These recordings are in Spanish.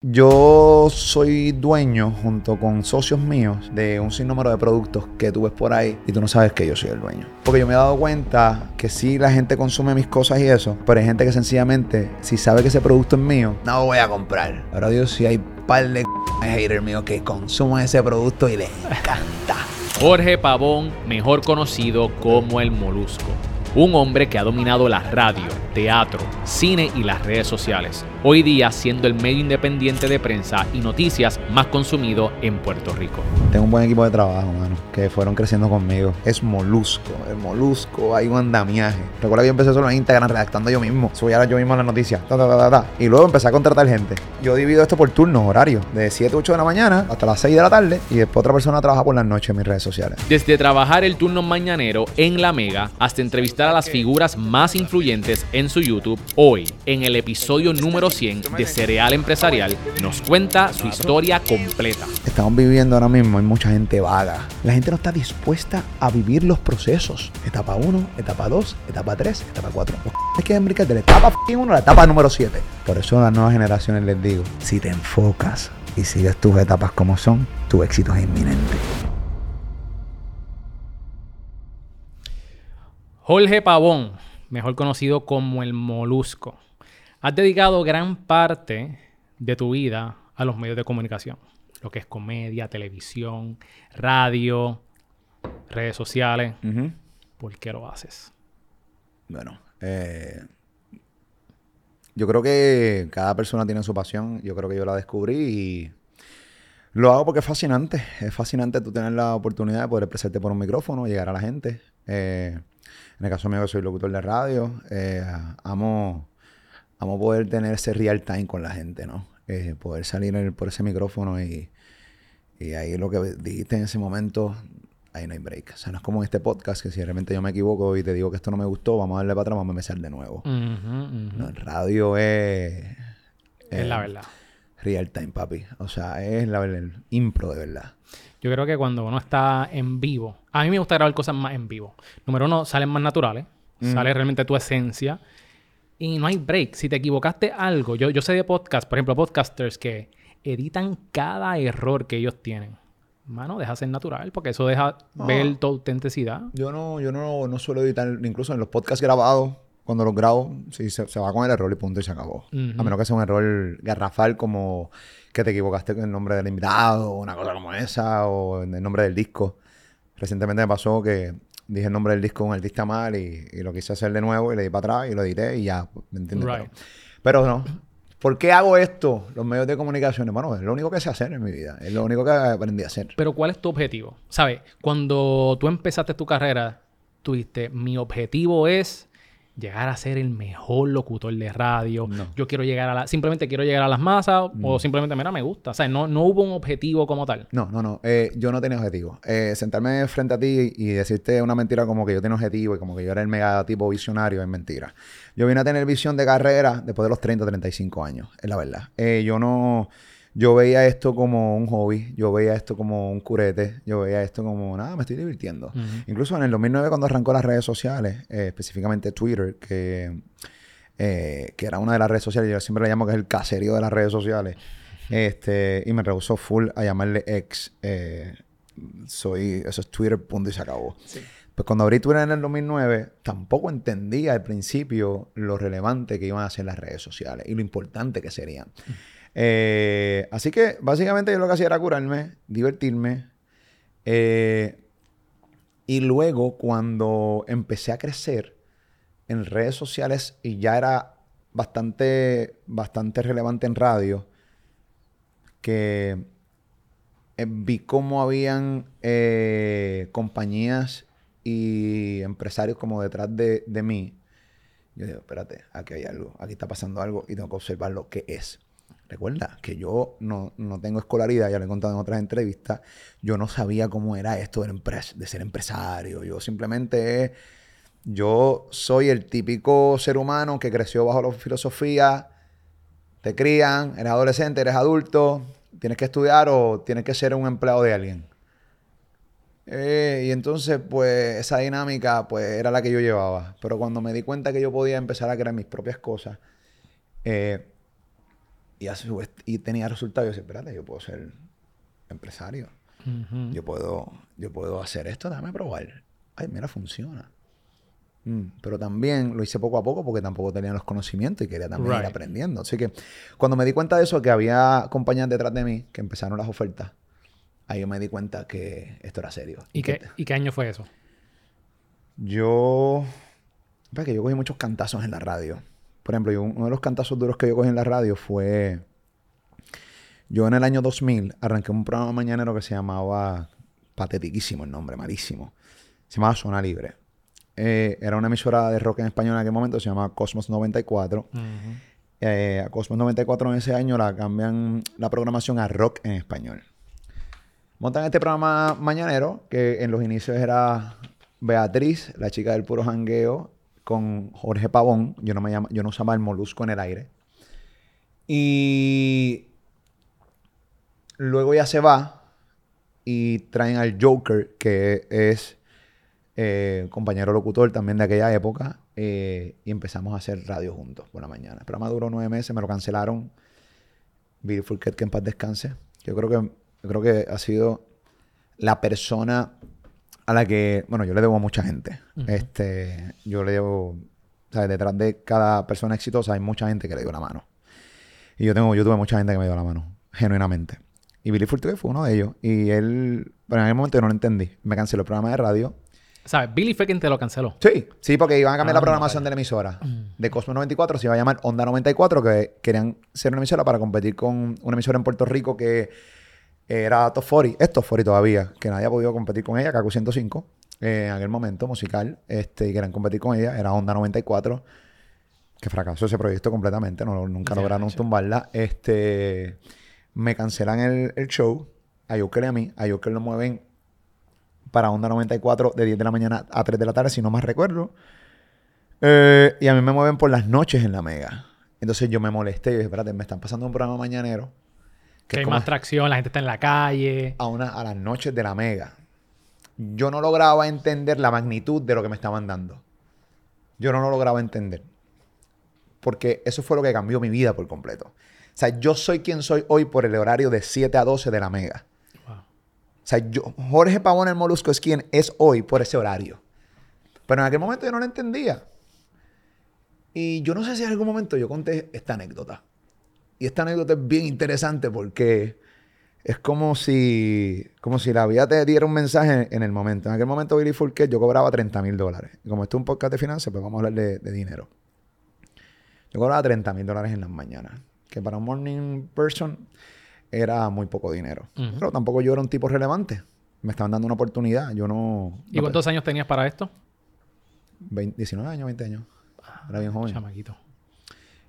Yo soy dueño, junto con socios míos, de un sinnúmero de productos que tú ves por ahí y tú no sabes que yo soy el dueño. Porque yo me he dado cuenta que sí la gente consume mis cosas y eso, pero hay gente que sencillamente, si sabe que ese producto es mío, no lo voy a comprar. Ahora Dios, si hay par de haters míos que consumen ese producto y les encanta. Jorge Pavón, mejor conocido como el Molusco. Un hombre que ha dominado la radio, teatro, cine y las redes sociales. Hoy día siendo el medio independiente de prensa y noticias más consumido en Puerto Rico. Tengo un buen equipo de trabajo, mano, que fueron creciendo conmigo. Es Molusco, el Molusco, hay un andamiaje. Recuerda que yo empecé solo en Instagram redactando yo mismo. Subía yo mismo las noticias. Ta, ta, ta, ta, ta. Y luego empecé a contratar gente. Yo divido esto por turnos, horarios, de 7, 8 de la mañana hasta las 6 de la tarde. Y después otra persona trabaja por las noches en mis redes sociales. Desde trabajar el turno mañanero en La Mega hasta entrevistar a las figuras más influyentes en su YouTube, hoy, en el episodio número 100 de Cereal Empresarial, nos cuenta su historia completa. Estamos viviendo ahora mismo, hay mucha gente vaga. La gente no está dispuesta a vivir los procesos. Etapa 1, etapa 2, etapa 3, etapa 4. Hay que de la etapa 1 a la etapa número 7. Por eso a las nuevas generaciones les digo, si te enfocas y sigues tus etapas como son, tu éxito es inminente. Jorge Pavón, mejor conocido como el Molusco. Has dedicado gran parte de tu vida a los medios de comunicación, lo que es comedia, televisión, radio, redes sociales. ¿Por qué lo haces? Bueno, eh, yo creo que cada persona tiene su pasión. Yo creo que yo la descubrí y lo hago porque es fascinante. Es fascinante tú tener la oportunidad de poder expresarte por un micrófono, llegar a la gente. Eh, en el caso mío, soy locutor de radio. Eh, amo, amo poder tener ese real time con la gente, ¿no? Eh, poder salir por ese micrófono y, y ahí lo que dijiste en ese momento, ahí no hay break. O sea, no es como en este podcast que si realmente yo me equivoco y te digo que esto no me gustó, vamos a darle para atrás, vamos a empezar de nuevo. No, el radio es... Es la verdad. Real time, papi. O sea, es la, el impro de verdad. Yo creo que cuando uno está en vivo, a mí me gusta grabar cosas más en vivo. Número uno, salen más naturales, sale realmente tu esencia y no hay break. Si te equivocaste algo, yo, yo sé de podcast, por ejemplo, podcasters que editan cada error que ellos tienen. Mano, deja ser natural porque eso deja ver tu autenticidad. Yo no, yo no, no suelo editar, incluso en los podcasts grabados, cuando los grabo, sí, se, se va con el error y punto y se acabó. A menos que sea un error garrafal como que te equivocaste con el nombre del invitado o una cosa como esa o en el nombre del disco. Recientemente me pasó que dije el nombre del disco de un artista mal y, y lo quise hacer de nuevo y le di para atrás y lo edité y ya, ¿me entiendes? Right. Pero, pero no. ¿Por qué hago esto? Los medios de comunicación. Bueno, es lo único que sé hacer en mi vida. Es lo único que aprendí a hacer. Pero ¿cuál es tu objetivo? ¿Sabes? Cuando tú empezaste tu carrera, tú dijiste, mi objetivo es llegar a ser el mejor locutor de radio. No. Yo quiero llegar a la... Simplemente quiero llegar a las masas o simplemente, mira, me gusta. O sea, no, no hubo un objetivo como tal. No, no, no. Eh, yo no tenía objetivo. Eh, sentarme frente a ti y decirte una mentira como que yo tenía objetivo y como que yo era el mega tipo visionario es mentira. Yo vine a tener visión de carrera después de los 30, 35 años, es la verdad. Eh, yo no... Yo veía esto como un hobby, yo veía esto como un curete, yo veía esto como, nada, me estoy divirtiendo. Incluso en el 2009 cuando arrancó las redes sociales, eh, específicamente Twitter, que, eh, que era una de las redes sociales, yo siempre le llamo que es el caserío de las redes sociales, este, y me rehusó full a llamarle ex. eh, soy, eso es Twitter, punto y se acabó. Pues cuando abrí Twitter en el 2009, tampoco entendía al principio lo relevante que iban a ser las redes sociales y lo importante que serían. Eh, así que básicamente yo lo que hacía era curarme, divertirme. eh, y luego cuando empecé a crecer en redes sociales y ya era bastante, bastante relevante en radio, que eh, vi cómo habían compañías y empresarios como detrás de, de mí. Yo digo, espérate, aquí hay algo, aquí está pasando algo y tengo que observar lo que es. Recuerda que yo no, no tengo escolaridad, ya lo he contado en otras entrevistas. Yo no sabía cómo era esto de, de ser empresario. Yo simplemente, yo soy el típico ser humano que creció bajo la filosofía. Te crían, eres adolescente, eres adulto, tienes que estudiar o tienes que ser un empleado de alguien. Eh, y entonces, pues, esa dinámica, pues, era la que yo llevaba. Pero cuando me di cuenta que yo podía empezar a crear mis propias cosas, eh, Y, a su vez- y tenía resultados. Y yo decía, espérate, yo puedo ser empresario. Yo puedo, yo puedo hacer esto, déjame probar. Ay, mira, funciona. Mm, Pero también lo hice poco a poco porque tampoco tenía los conocimientos y quería también ir Right. aprendiendo. Así que cuando me di cuenta de eso, que había compañías detrás de mí que empezaron las ofertas, ahí yo me di cuenta que esto era serio. ¿Y qué, ¿Y qué año fue eso? Yo. Es que yo cogí muchos cantazos en la radio. Por ejemplo, yo- uno de los cantazos duros que yo cogí en la radio fue. Yo en el año 2000 arranqué un programa mañanero que se llamaba. Patetiquísimo el nombre, malísimo. Se llamaba Zona Libre. Eh, era una emisora de rock en español en aquel momento, se llamaba Cosmos 94. Ujú. Eh, a Cosmos 94 en ese año la cambian la programación a rock en español. Montan este programa mañanero que en los inicios era Beatriz, la chica del puro jangueo, con Jorge Pavón. Yo no, me llama, yo no usaba el molusco en el aire. Y luego ya se va y traen al Joker, que es eh, compañero locutor también de aquella época, eh, y empezamos a hacer radio juntos por la mañana. El programa duró nueve meses, me lo cancelaron. Billy Fourquet, que en paz descanse. Yo creo que, yo creo que ha sido la persona a la que, bueno, yo le debo a mucha gente. Este, yo le debo, ¿sabes? Detrás de cada persona exitosa hay mucha gente que le dio la mano. Y yo tengo, yo tuve mucha gente que me dio la mano, genuinamente. Y Billy Fourquet fue uno de ellos. Y él, pero en aquel momento yo no lo entendí. Me canceló el programa de radio. ¿Sabes? Billy fue quien te lo canceló. Sí, sí, porque iban a cambiar Ah, la programación de la emisora. De Cosmos 94 se iba a llamar Onda 94, que querían ser una emisora para competir con una emisora en Puerto Rico que era Top 40, es Top 40 todavía, que nadie ha podido competir con ella, Kaku 105, eh, en aquel momento musical, este, y querían competir con ella, era Onda 94, que fracasó ese proyecto completamente, no, nunca lograron ya. tumbarla. Este, me cancelan el, el show, a Joker y a mí, a Joker lo mueven para Onda 94 de 10 de la mañana a 3 de la tarde, si no más recuerdo. Eh, y a mí me mueven por las noches en la Mega. Entonces yo me molesté y dije, espérate, me están pasando un programa mañanero. Que hay más tracción, la gente está en la calle. a, una, a las noches de la Mega. Yo no lograba entender la magnitud de lo que me estaban dando. Yo no lo lograba entender. Porque eso fue lo que cambió mi vida por completo. O sea, yo soy quien soy hoy por el horario de 7 a 12 de la Mega. Wow. O sea, yo, Jorge Pavón el Molusco es quien es hoy por ese horario. Pero en aquel momento yo no lo entendía. Y yo no sé si en algún momento yo conté esta anécdota. Y esta anécdota es bien interesante porque es como si, como si la vida te diera un mensaje en el momento. En aquel momento, Billy Fourquet, yo cobraba 30 mil dólares. Como esto es un podcast de finanzas, pues vamos a hablar de, de dinero. Yo cobraba 30 mil dólares en las mañanas. Que para un morning person era muy poco dinero. Pero tampoco yo era un tipo relevante. Me estaban dando una oportunidad. Yo no... ¿Y no- cuántos años tenías para esto? 20 19 años, 20 años. Era bien joven. Chamaquito.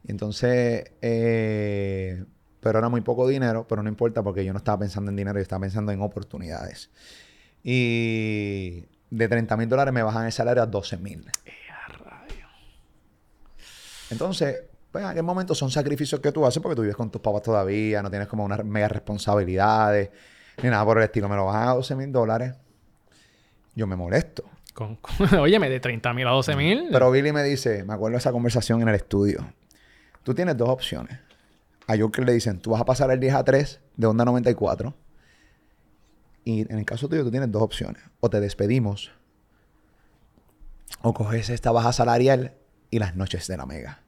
Entonces, eh, pero era muy poco dinero, pero no importa porque yo no estaba pensando en dinero, yo estaba pensando en oportunidades. Y de 30 mil dólares me bajan el salario a 12 mil. Entonces, pues en aquel momento son sacrificios que tú haces porque tú vives con tus papás todavía, no tienes como unas mega responsabilidades, ni nada por el estilo. Me lo bajan a 12 mil dólares. Yo me molesto. Con, con- óyeme, de 30 mil a 12 mil. Pero Billy me dice, me acuerdo de esa conversación en el estudio. Tú tienes dos opciones. A Joker le dicen, tú vas a pasar el 10 a 3 de Onda 94. Y en el caso tuyo, tú tienes dos opciones. O te despedimos, o coges esta baja salarial y las noches de la mega.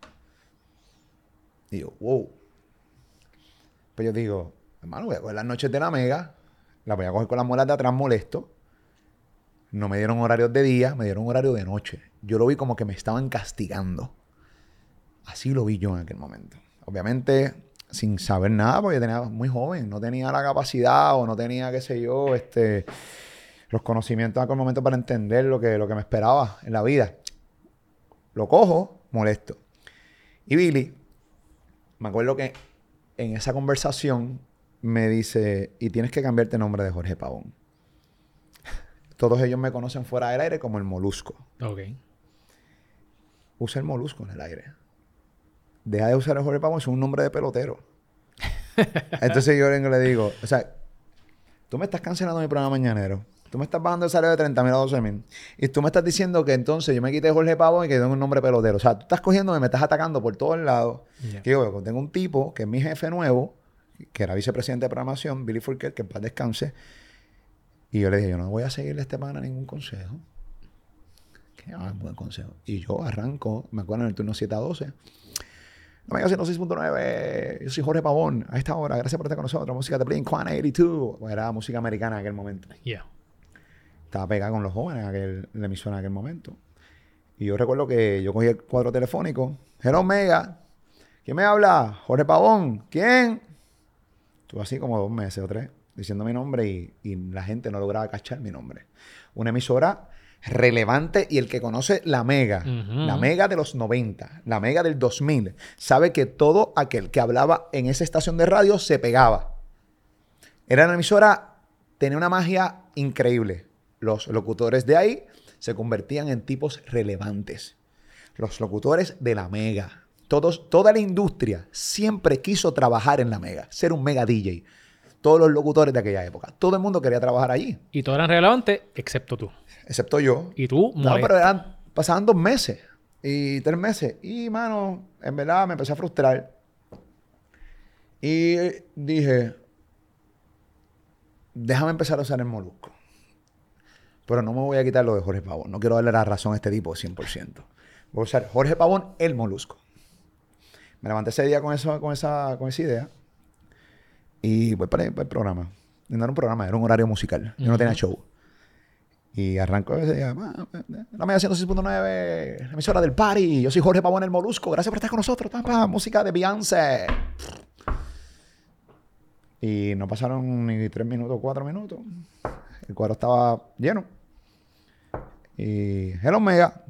Y yo, wow. Pues yo digo, hermano, voy a coger las noches de la mega, las voy a coger con las muelas de atrás molesto. No me dieron horarios de día, me dieron horario de noche. Yo lo vi como que me estaban castigando. Así lo vi yo en aquel momento. Obviamente, sin saber nada, porque yo tenía muy joven, no tenía la capacidad o no tenía, qué sé yo, este, los conocimientos en aquel momento para entender lo que, lo que me esperaba en la vida. Lo cojo, molesto. Y Billy, me acuerdo que en esa conversación me dice, y tienes que cambiarte el nombre de Jorge Pavón. Todos ellos me conocen fuera del aire como el molusco. Ok. Usa el molusco en el aire. Deja de usar el Jorge Pavón, es un nombre de pelotero. Entonces yo vengo y le digo, o sea, tú me estás cancelando mi programa mañanero. Tú me estás bajando el salario de 30 mil a 12 mil. Y tú me estás diciendo que entonces yo me quité Jorge Pavón y que tengo un nombre pelotero. O sea, tú estás cogiendo y me estás atacando por todos lados. Ya. Que yo tengo un tipo que es mi jefe nuevo, que era vicepresidente de programación, Billy Furker, que en paz descanse. Y yo le dije, yo no voy a seguirle a este pana ningún consejo. Que ah, buen consejo. Y yo arranco, me acuerdo en el turno 7 a 12. No me 106.9, yo soy Jorge Pavón. A esta hora, gracias por estar con nosotros. Música de Blink 182. Bueno, era música americana en aquel momento. Yeah. Estaba pegada con los jóvenes en aquel, en la emisora en aquel momento. Y yo recuerdo que yo cogí el cuadro telefónico. Hello, Mega. ¿Quién me habla? Jorge Pavón. ¿Quién? Estuve así como dos meses o tres diciendo mi nombre y, y la gente no lograba cachar mi nombre. Una emisora relevante y el que conoce la Mega, la Mega de los 90, la Mega del 2000, sabe que todo aquel que hablaba en esa estación de radio se pegaba. Era una emisora, tenía una magia increíble. Los locutores de ahí se convertían en tipos relevantes. Los locutores de la Mega. Todos, toda la industria siempre quiso trabajar en la Mega, ser un Mega DJ. Todos los locutores de aquella época. Todo el mundo quería trabajar allí, Y todos eran relevantes, excepto tú. excepto yo. Y tú, No, molesto. pero eran, pasaban dos meses y tres meses. Y, mano, en verdad me empecé a frustrar. Y dije, déjame empezar a usar el molusco. Pero no me voy a quitar lo de Jorge Pavón. No quiero darle la razón a este tipo 100%. Voy a usar Jorge Pavón, el molusco. Me levanté ese día con, eso, con, esa, con esa idea. Y voy para el, para el programa. No era un programa, era un horario musical. Yo no tenía show. Y arrancó ese día. "Ah, La media 106.9, la emisora del party. Yo soy Jorge Pavón el Molusco. Gracias por estar con nosotros. Pa, pa, música de Beyoncé. Y no pasaron ni tres minutos, cuatro minutos. El cuadro estaba lleno. Y Hello Mega.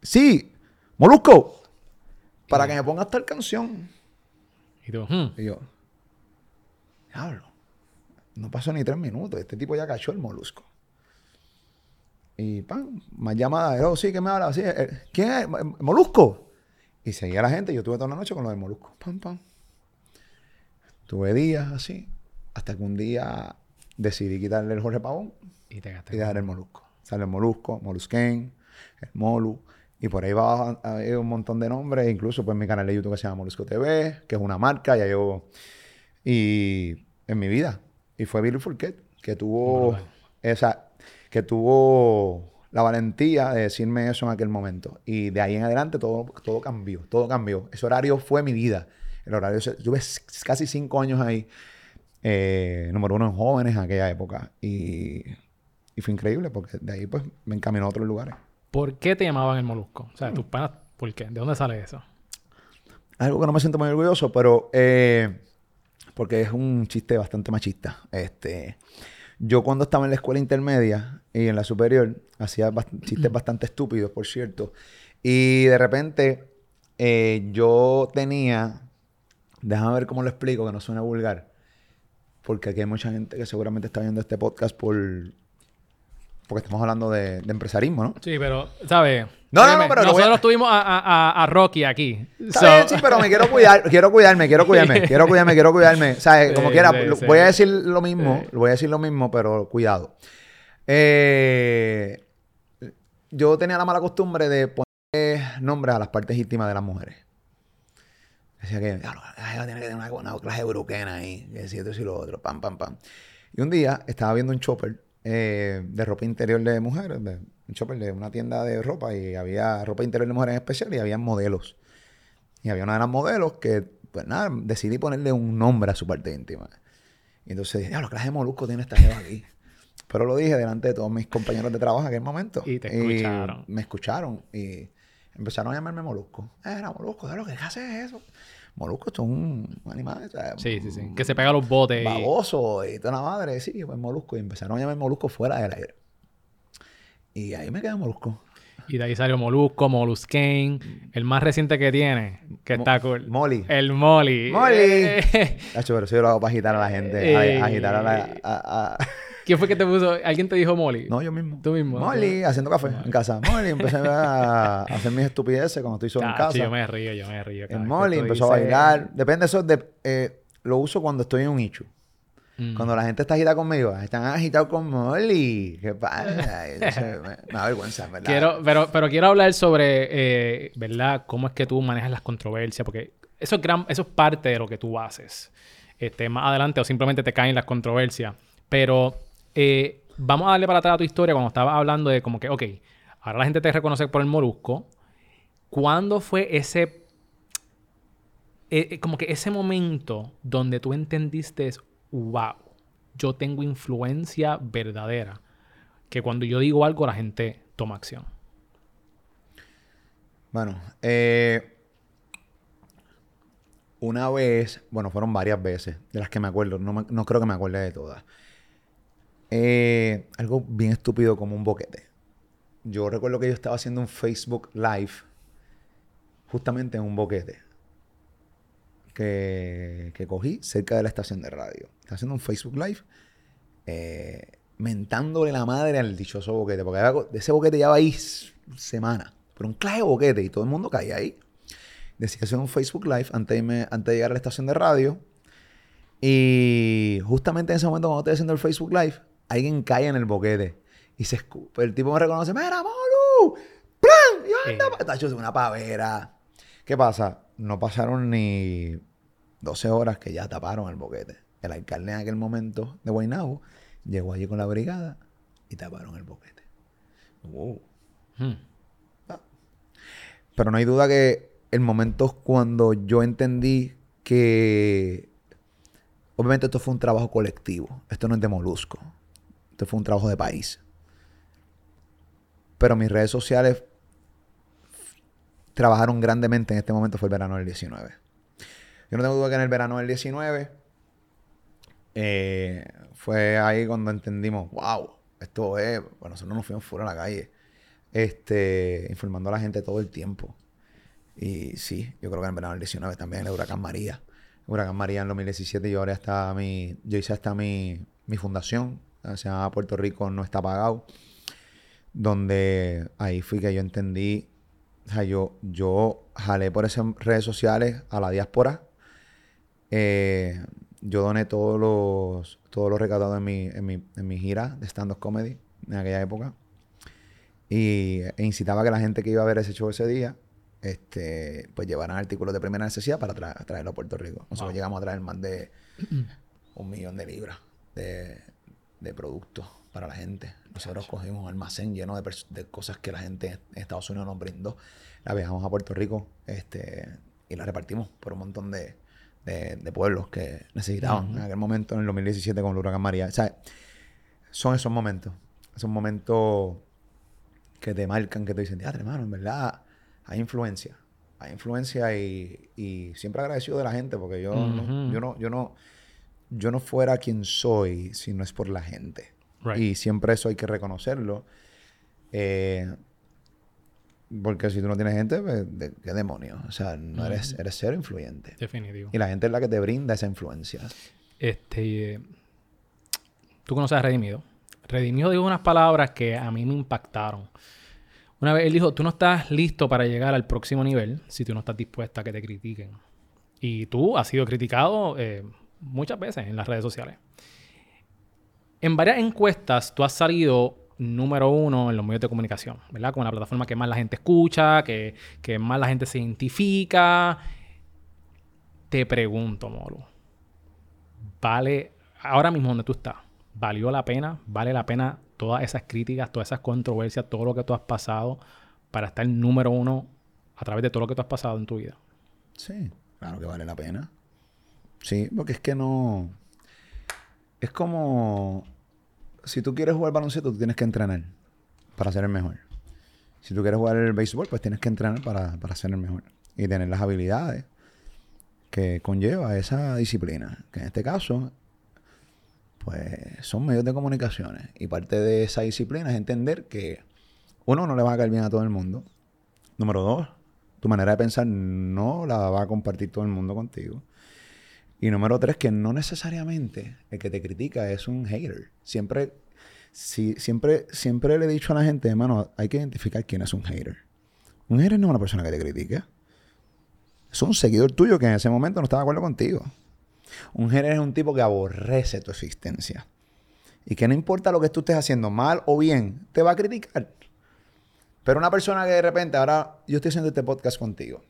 Sí, Molusco. Para que me pongas tal canción. Y tú, hmm. Y yo, diablo, no pasó ni tres minutos. Este tipo ya cachó el molusco. Y pam, más llamada. Oh, sí, que me habla? Sí, eh, ¿Quién es? ¿El ¿Molusco? Y seguía la gente. Yo tuve toda la noche con lo del molusco. Pam, pam. Tuve días así. Hasta que un día decidí quitarle el Jorge Pavón Y te y dejar el molusco. Sale el molusco, molusquén, el molu. Y por ahí va a- hay un montón de nombres. Incluso pues mi canal de YouTube que se llama Molusco TV, que es una marca, ya llevo. Y en mi vida. Y fue Billy Fourquet, que tuvo Brutal. esa, que tuvo la valentía de decirme eso en aquel momento. Y de ahí en adelante todo, todo cambió, todo cambió. Ese horario fue mi vida. El horario, tuve casi cinco años ahí. eh, número uno en jóvenes en aquella época. Y, y fue increíble porque de ahí pues me encaminó a otros lugares. ¿Por qué te llamaban el molusco? O sea, tus panas, ¿por qué? ¿De dónde sale eso? Algo que no me siento muy orgulloso, pero eh, porque es un chiste bastante machista. Este, yo cuando estaba en la escuela intermedia y en la superior hacía bast- chistes bastante estúpidos, por cierto. Y de repente eh, yo tenía, déjame ver cómo lo explico, que no suena vulgar, porque aquí hay mucha gente que seguramente está viendo este podcast por, porque estamos hablando de, de empresarismo, ¿no? Sí, pero, ¿sabes? No, no, no, pero lo a- Nosotros tuvimos a, a- a- a Rocky aquí. So- bien, sí, pero me quiero cuidar, quiero cuidarme, quiero cuidarme, quiero cuidarme, quiero cuidarme. O sea, Sí, como quiera, sí, sí. voy a decir lo mismo, voy a decir lo mismo, pero cuidado. Eh, yo tenía la mala costumbre de poner nombres a las partes íntimas de las mujeres. Decía que, "Diablo, la jeva tiene que tener una, una clase de bruquena ahí, que si esto y lo otro, pam, pam, pam. Y un día estaba viendo un chopper eh, de ropa interior de mujeres, de- un chopper de una tienda de ropa, y había ropa interior de mujeres en especial, y había modelos. Y había una de las modelos que, pues nada, decidí ponerle un nombre a su parte íntima. Y entonces dije, ¿qué clase de molusco tiene esta jeva aquí? Pero lo dije delante de todos mis compañeros de trabajo en aquel momento. Y te escucharon. me escucharon y empezaron a llamarme molusco. Eh, Era molusco, ¿sabes lo que hace es eso? Molusco es un animal, o sea, Sí, sí, sí. Que se pega a los botes. y- baboso y toda la madre, sí, pues molusco. Y empezaron a llamar molusco fuera del aire. Y ahí me quedé molusco. Y de ahí salió Molusco, Molusquén. El más reciente que tiene, que Mo- está cool. Molly. El Molly. Molly. Hacho, pero eso yo lo hago para agitar a la gente. a- Eh. agitar a la... a- ¿Quién fue que te puso? ¿Alguien te dijo Molly? No, yo mismo. Tú mismo. Molly, haciendo café en casa. Molly, empecé a, hacer mis estupideces cuando estoy solo en casa. yo me río, yo me río. En Molly empezó a bailar. Depende de eso. de- eh, lo uso cuando estoy en un ichu. Mm. Cuando la gente está agitada conmigo, están agitados con Molly. ¿Qué pasa? Entonces, me, me da vergüenza, ¿verdad? Quiero, pero, pero quiero hablar sobre, eh, ¿verdad? Cómo es que tú manejas las controversias, porque eso es, gran, eso es parte de lo que tú haces. Este, más adelante, o simplemente te caen las controversias. Pero eh, vamos a darle para atrás a tu historia cuando estabas hablando de como que, ok, ahora la gente te reconoce por el molusco. ¿Cuándo fue ese, eh, eh, como que ese momento donde tú entendiste, wow, yo tengo influencia verdadera? Que cuando yo digo algo, la gente toma acción. Bueno, una vez, bueno, fueron varias veces, de las que me acuerdo, no, no creo que me acuerde de todas. Eh, algo bien estúpido como un boquete. Yo recuerdo que yo estaba haciendo un Facebook Live justamente en un boquete que, que cogí cerca de la estación de radio. Estaba haciendo un Facebook Live eh, mentándole la madre al dichoso boquete, porque había- de ese boquete ya va ahí s- semanas, pero un clave boquete y todo el mundo caía ahí. Decidí hacer un Facebook Live antes de, antes de llegar a la estación de radio. Y justamente en ese momento, cuando estoy haciendo el Facebook Live, alguien cae en el boquete y se escupe. El tipo me reconoce: ¡Mira, Molu! ¡Plan! ¡Y anda! Eh. pa-". Tacho, una pavera. ¿Qué pasa? No pasaron ni 12 horas que ya taparon el boquete. El alcalde en aquel momento de Guaynabo llegó allí con la brigada y taparon el boquete. Wow. Hmm. Pero no hay duda que el momento cuando yo entendí que obviamente esto fue un trabajo colectivo, esto no es de molusco, esto fue un trabajo de país. Pero mis redes sociales trabajaron grandemente en este momento fue el verano del 19. Yo no tengo duda que en el verano del 19 eh, fue ahí cuando entendimos, wow, esto es, bueno, nosotros nos fuimos fuera a la calle, este, informando a la gente todo el tiempo. Y sí, yo creo que en el verano del 19 también el huracán María. Huracán María en 2017 yo ahora está mi, yo hice hasta mi, mi fundación, se llama Puerto Rico no está pagado, donde ahí fui que yo entendí, o sea, yo, yo jalé por esas redes sociales a la diáspora. Eh, yo doné todos los, todos los recaudados en mi, en mi, en mi gira de stand-up comedy en aquella época. Y e incitaba a que la gente que iba a ver ese show ese día, este, pues llevaran artículos de primera necesidad para tra- traerlo a Puerto Rico. Nosotros Wow. llegamos a traer más de un millón de libras de, de productos para la gente. Nosotros cogimos un almacén lleno de, cosas que la gente en Estados Unidos nos brindó. La viajamos a Puerto Rico este, y la repartimos por un montón de, de- de pueblos que necesitaban en aquel momento, en el 2017 con el huracán María. O sea, son esos momentos. Esos momentos que te marcan, que te dicen, teatro, hermano, en verdad hay influencia. Hay influencia y, y siempre agradecido de la gente porque yo, no, yo no, yo no, yo no fuera quien soy si no es por la gente. Right. Y siempre eso hay que reconocerlo. Eh, porque si tú no tienes gente, pues, ¿qué demonios? O sea, no eres, eres cero influyente. Definitivo. Y la gente es la que te brinda esa influencia. Este, tú conoces a Redimido. Redimido dijo unas palabras que a mí me impactaron. Una vez él dijo, tú no estás listo para llegar al próximo nivel si tú no estás dispuesta a que te critiquen. Y tú has sido criticado eh, muchas veces en las redes sociales. En varias encuestas tú has salido número uno en los medios de comunicación, ¿verdad? Como la plataforma que más la gente escucha, que, que más la gente se identifica. Te pregunto, Molo. ¿Vale, ahora mismo donde tú estás, valió la pena? ¿Vale la pena todas esas críticas, todas esas controversias, todo lo que tú has pasado para estar número uno a través de todo lo que tú has pasado en tu vida? Sí, claro que vale la pena. Sí, porque es que no. Es como. Si tú quieres jugar baloncesto, tú tienes que entrenar para ser el mejor. Si tú quieres jugar el béisbol, pues tienes que entrenar para, para ser el mejor. Y tener las habilidades que conlleva esa disciplina. Que en este caso, pues son medios de comunicaciones. Y parte de esa disciplina es entender que, uno, no le va a caer bien a todo el mundo. Número dos, tu manera de pensar no la va a compartir todo el mundo contigo. Y número tres, que no necesariamente el que te critica es un hater. Siempre, si, siempre, siempre le he dicho a la gente, hermano, hay que identificar quién es un hater. Un hater no es una persona que te critica. Es un seguidor tuyo que en ese momento no está de acuerdo contigo. Un hater es un tipo que aborrece tu existencia. Y que no importa lo que tú estés haciendo, mal o bien, te va a criticar. Pero una persona que de repente, ahora yo estoy haciendo este podcast contigo.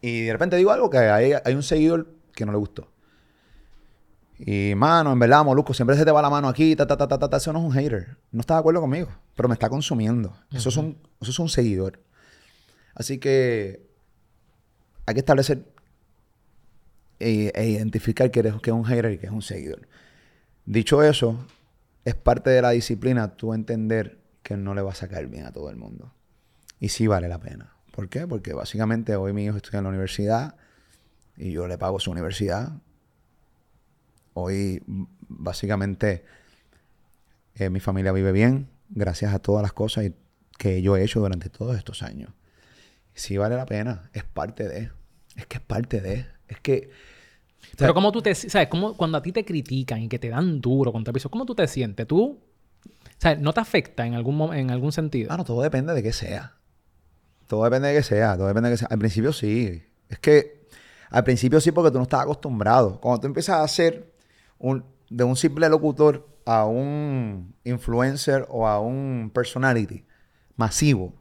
Y de repente digo algo que hay, hay un seguidor que no le gustó. Y, mano, en verdad, Molusco, siempre se te va la mano aquí, ta, ta, ta, ta, ta, Eso no es un hater. No está de acuerdo conmigo, pero me está consumiendo. eso, es un, eso es un seguidor. Así que hay que establecer e, e identificar que, eres, que es un hater y que es un seguidor. Dicho eso, es parte de la disciplina tú entender que no le va a sacar bien a todo el mundo. Y sí vale la pena. ¿Por qué? Porque básicamente hoy mi hijo estudia en la universidad y yo le pago su universidad Hoy, básicamente, eh, mi familia vive bien gracias a todas las cosas que yo he hecho durante todos estos años. Sí vale la pena, es parte de, es que es parte de, es que... Pero como tú te, sabes, como cuando a ti te critican y que te dan duro con tu episodio, ¿cómo tú te sientes? ¿Tú, o sea, no te afecta en algún, en algún sentido? Ah, no, todo depende de qué sea. Todo depende de qué sea, todo depende de qué sea. Al principio sí. Es que al principio sí porque tú no estás acostumbrado. Cuando tú empiezas a hacer de un simple locutor a un influencer o a un personality masivo,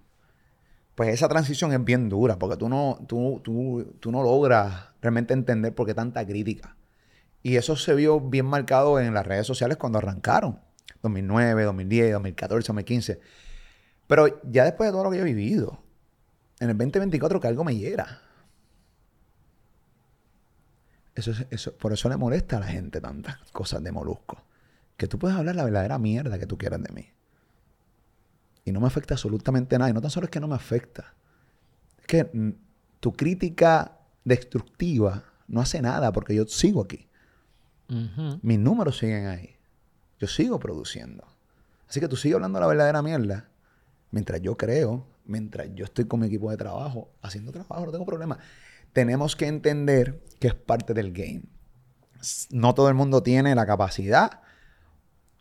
pues esa transición es bien dura, porque tú no, tú, tú, tú no logras realmente entender por qué tanta crítica. Y eso se vio bien marcado en las redes sociales cuando arrancaron. 2009, 2010, 2014, 2015. Pero ya después de todo lo que he vivido, en el 2024 que algo me hiera. Eso, eso, por eso le molesta a la gente tantas cosas de molusco. Que tú puedes hablar la verdadera mierda que tú quieras de mí. Y no me afecta absolutamente nada. Y no tan solo es que no me afecta. Es que mm, tu crítica destructiva no hace nada porque yo sigo aquí. Mis números siguen ahí. Yo sigo produciendo. Así que tú sigues hablando la verdadera mierda. Mientras yo creo, mientras yo estoy con mi equipo de trabajo, haciendo trabajo, no tengo problema tenemos que entender que es parte del game. No todo el mundo tiene la capacidad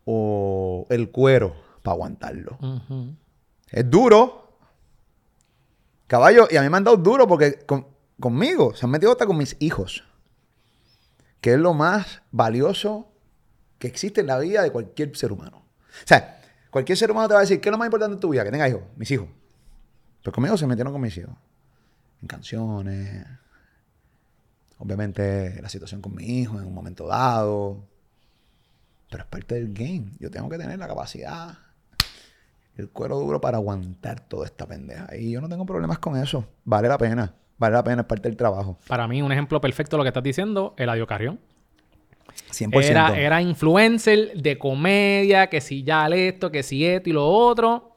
o el cuero para aguantarlo. Es duro. Caballo, y a mí me han dado duro porque conmigo se han metido hasta con mis hijos. Que es lo más valioso que existe en la vida de cualquier ser humano. O sea, cualquier ser humano te va a decir, ¿qué es lo más importante en tu vida? Que tenga hijos, mis hijos. Pues conmigo se metieron con mis hijos. En canciones, Obviamente la situación con mi hijo en un momento dado. Pero es parte del game. Yo tengo que tener la capacidad, el cuero duro para aguantar toda esta pendeja. Y yo no tengo problemas con eso. Vale la pena. Vale la pena, es parte del trabajo. Para mí, un ejemplo perfecto de lo que estás diciendo, Eladio Carrión. 100%. Era, era influencer de comedia, que si ya esto, que si esto y lo otro.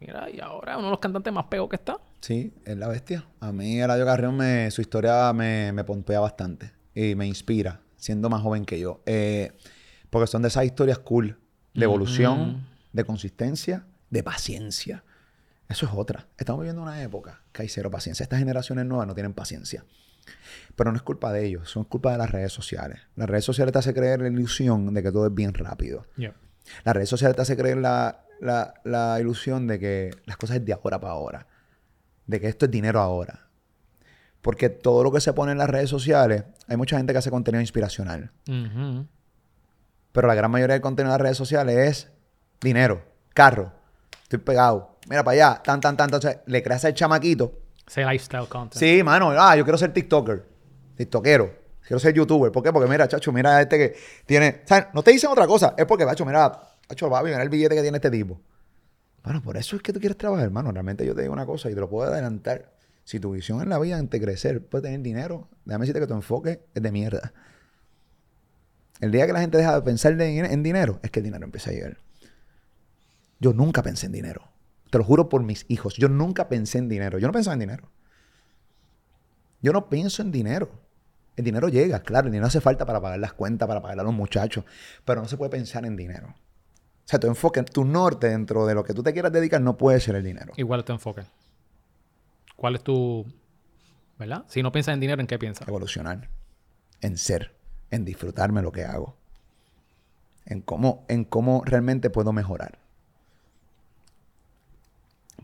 Mira, y ahora uno de los cantantes más pegos que está. Sí, es la bestia. A mí Eladio Carrión, me, su historia me, me pompea bastante y me inspira, siendo más joven que yo. Eh, porque son de esas historias cool, de evolución, de consistencia, de paciencia. Eso es otra. Estamos viviendo una época que hay cero paciencia. Estas generaciones nuevas no tienen paciencia. Pero no es culpa de ellos, son culpa de las redes sociales. Las redes sociales te hacen creer la ilusión de que todo es bien rápido. Las redes sociales te hacen creer la, la, la ilusión de que las cosas es de ahora para ahora de que esto es dinero ahora. Porque todo lo que se pone en las redes sociales, hay mucha gente que hace contenido inspiracional. Pero la gran mayoría del contenido en las redes sociales es dinero, carro, estoy pegado, mira para allá, tan, tan, tan. Entonces le creas al chamaquito. Ese lifestyle content. Sí, mano, ah, yo quiero ser TikToker, TikTokero. Quiero ser youtuber. ¿Por qué? Porque mira, chacho, mira este que tiene. O no te dicen otra cosa. Es porque, chacho, mira, chacho, va a mira el billete que tiene este tipo. Bueno, por eso es que tú quieres trabajar, hermano. Realmente yo te digo una cosa y te lo puedo adelantar. Si tu visión en la vida de crecer, puedes tener dinero, déjame decirte que tu enfoque es de mierda. El día que la gente deja de pensar en dinero, es que el dinero empieza a llegar. Yo nunca pensé en dinero. Te lo juro por mis hijos. Yo nunca pensé en dinero. Yo no pensaba en dinero. Yo no pienso en dinero. El dinero llega, claro. El dinero hace falta para pagar las cuentas, para pagar a los muchachos. Pero no se puede pensar en dinero. O sea, tu enfoque, tu norte dentro de lo que tú te quieras dedicar no puede ser el dinero. Igual es tu enfoque? ¿Cuál es tu... ¿Verdad? Si no piensas en dinero, ¿en qué piensas? Evolucionar. En ser. En disfrutarme lo que hago. En cómo, en cómo realmente puedo mejorar.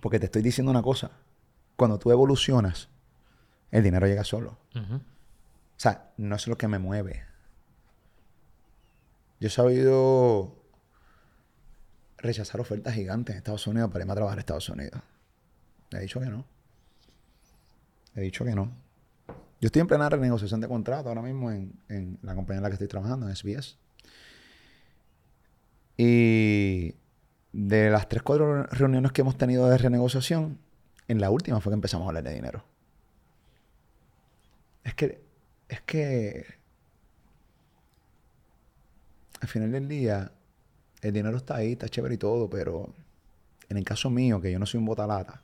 Porque te estoy diciendo una cosa. Cuando tú evolucionas, el dinero llega solo. O sea, no es lo que me mueve. Yo he sabido rechazar ofertas gigantes en Estados Unidos para irme a trabajar en Estados Unidos. He dicho que no. He dicho que no. Yo estoy en plena renegociación de contrato ahora mismo en, en la compañía en la que estoy trabajando, en SBS. Y de las tres, cuatro reuniones que hemos tenido de renegociación, en la última fue que empezamos a hablar de dinero. Es que, es que, al final del día, el dinero está ahí, está chévere y todo, pero en el caso mío, que yo no soy un botalata,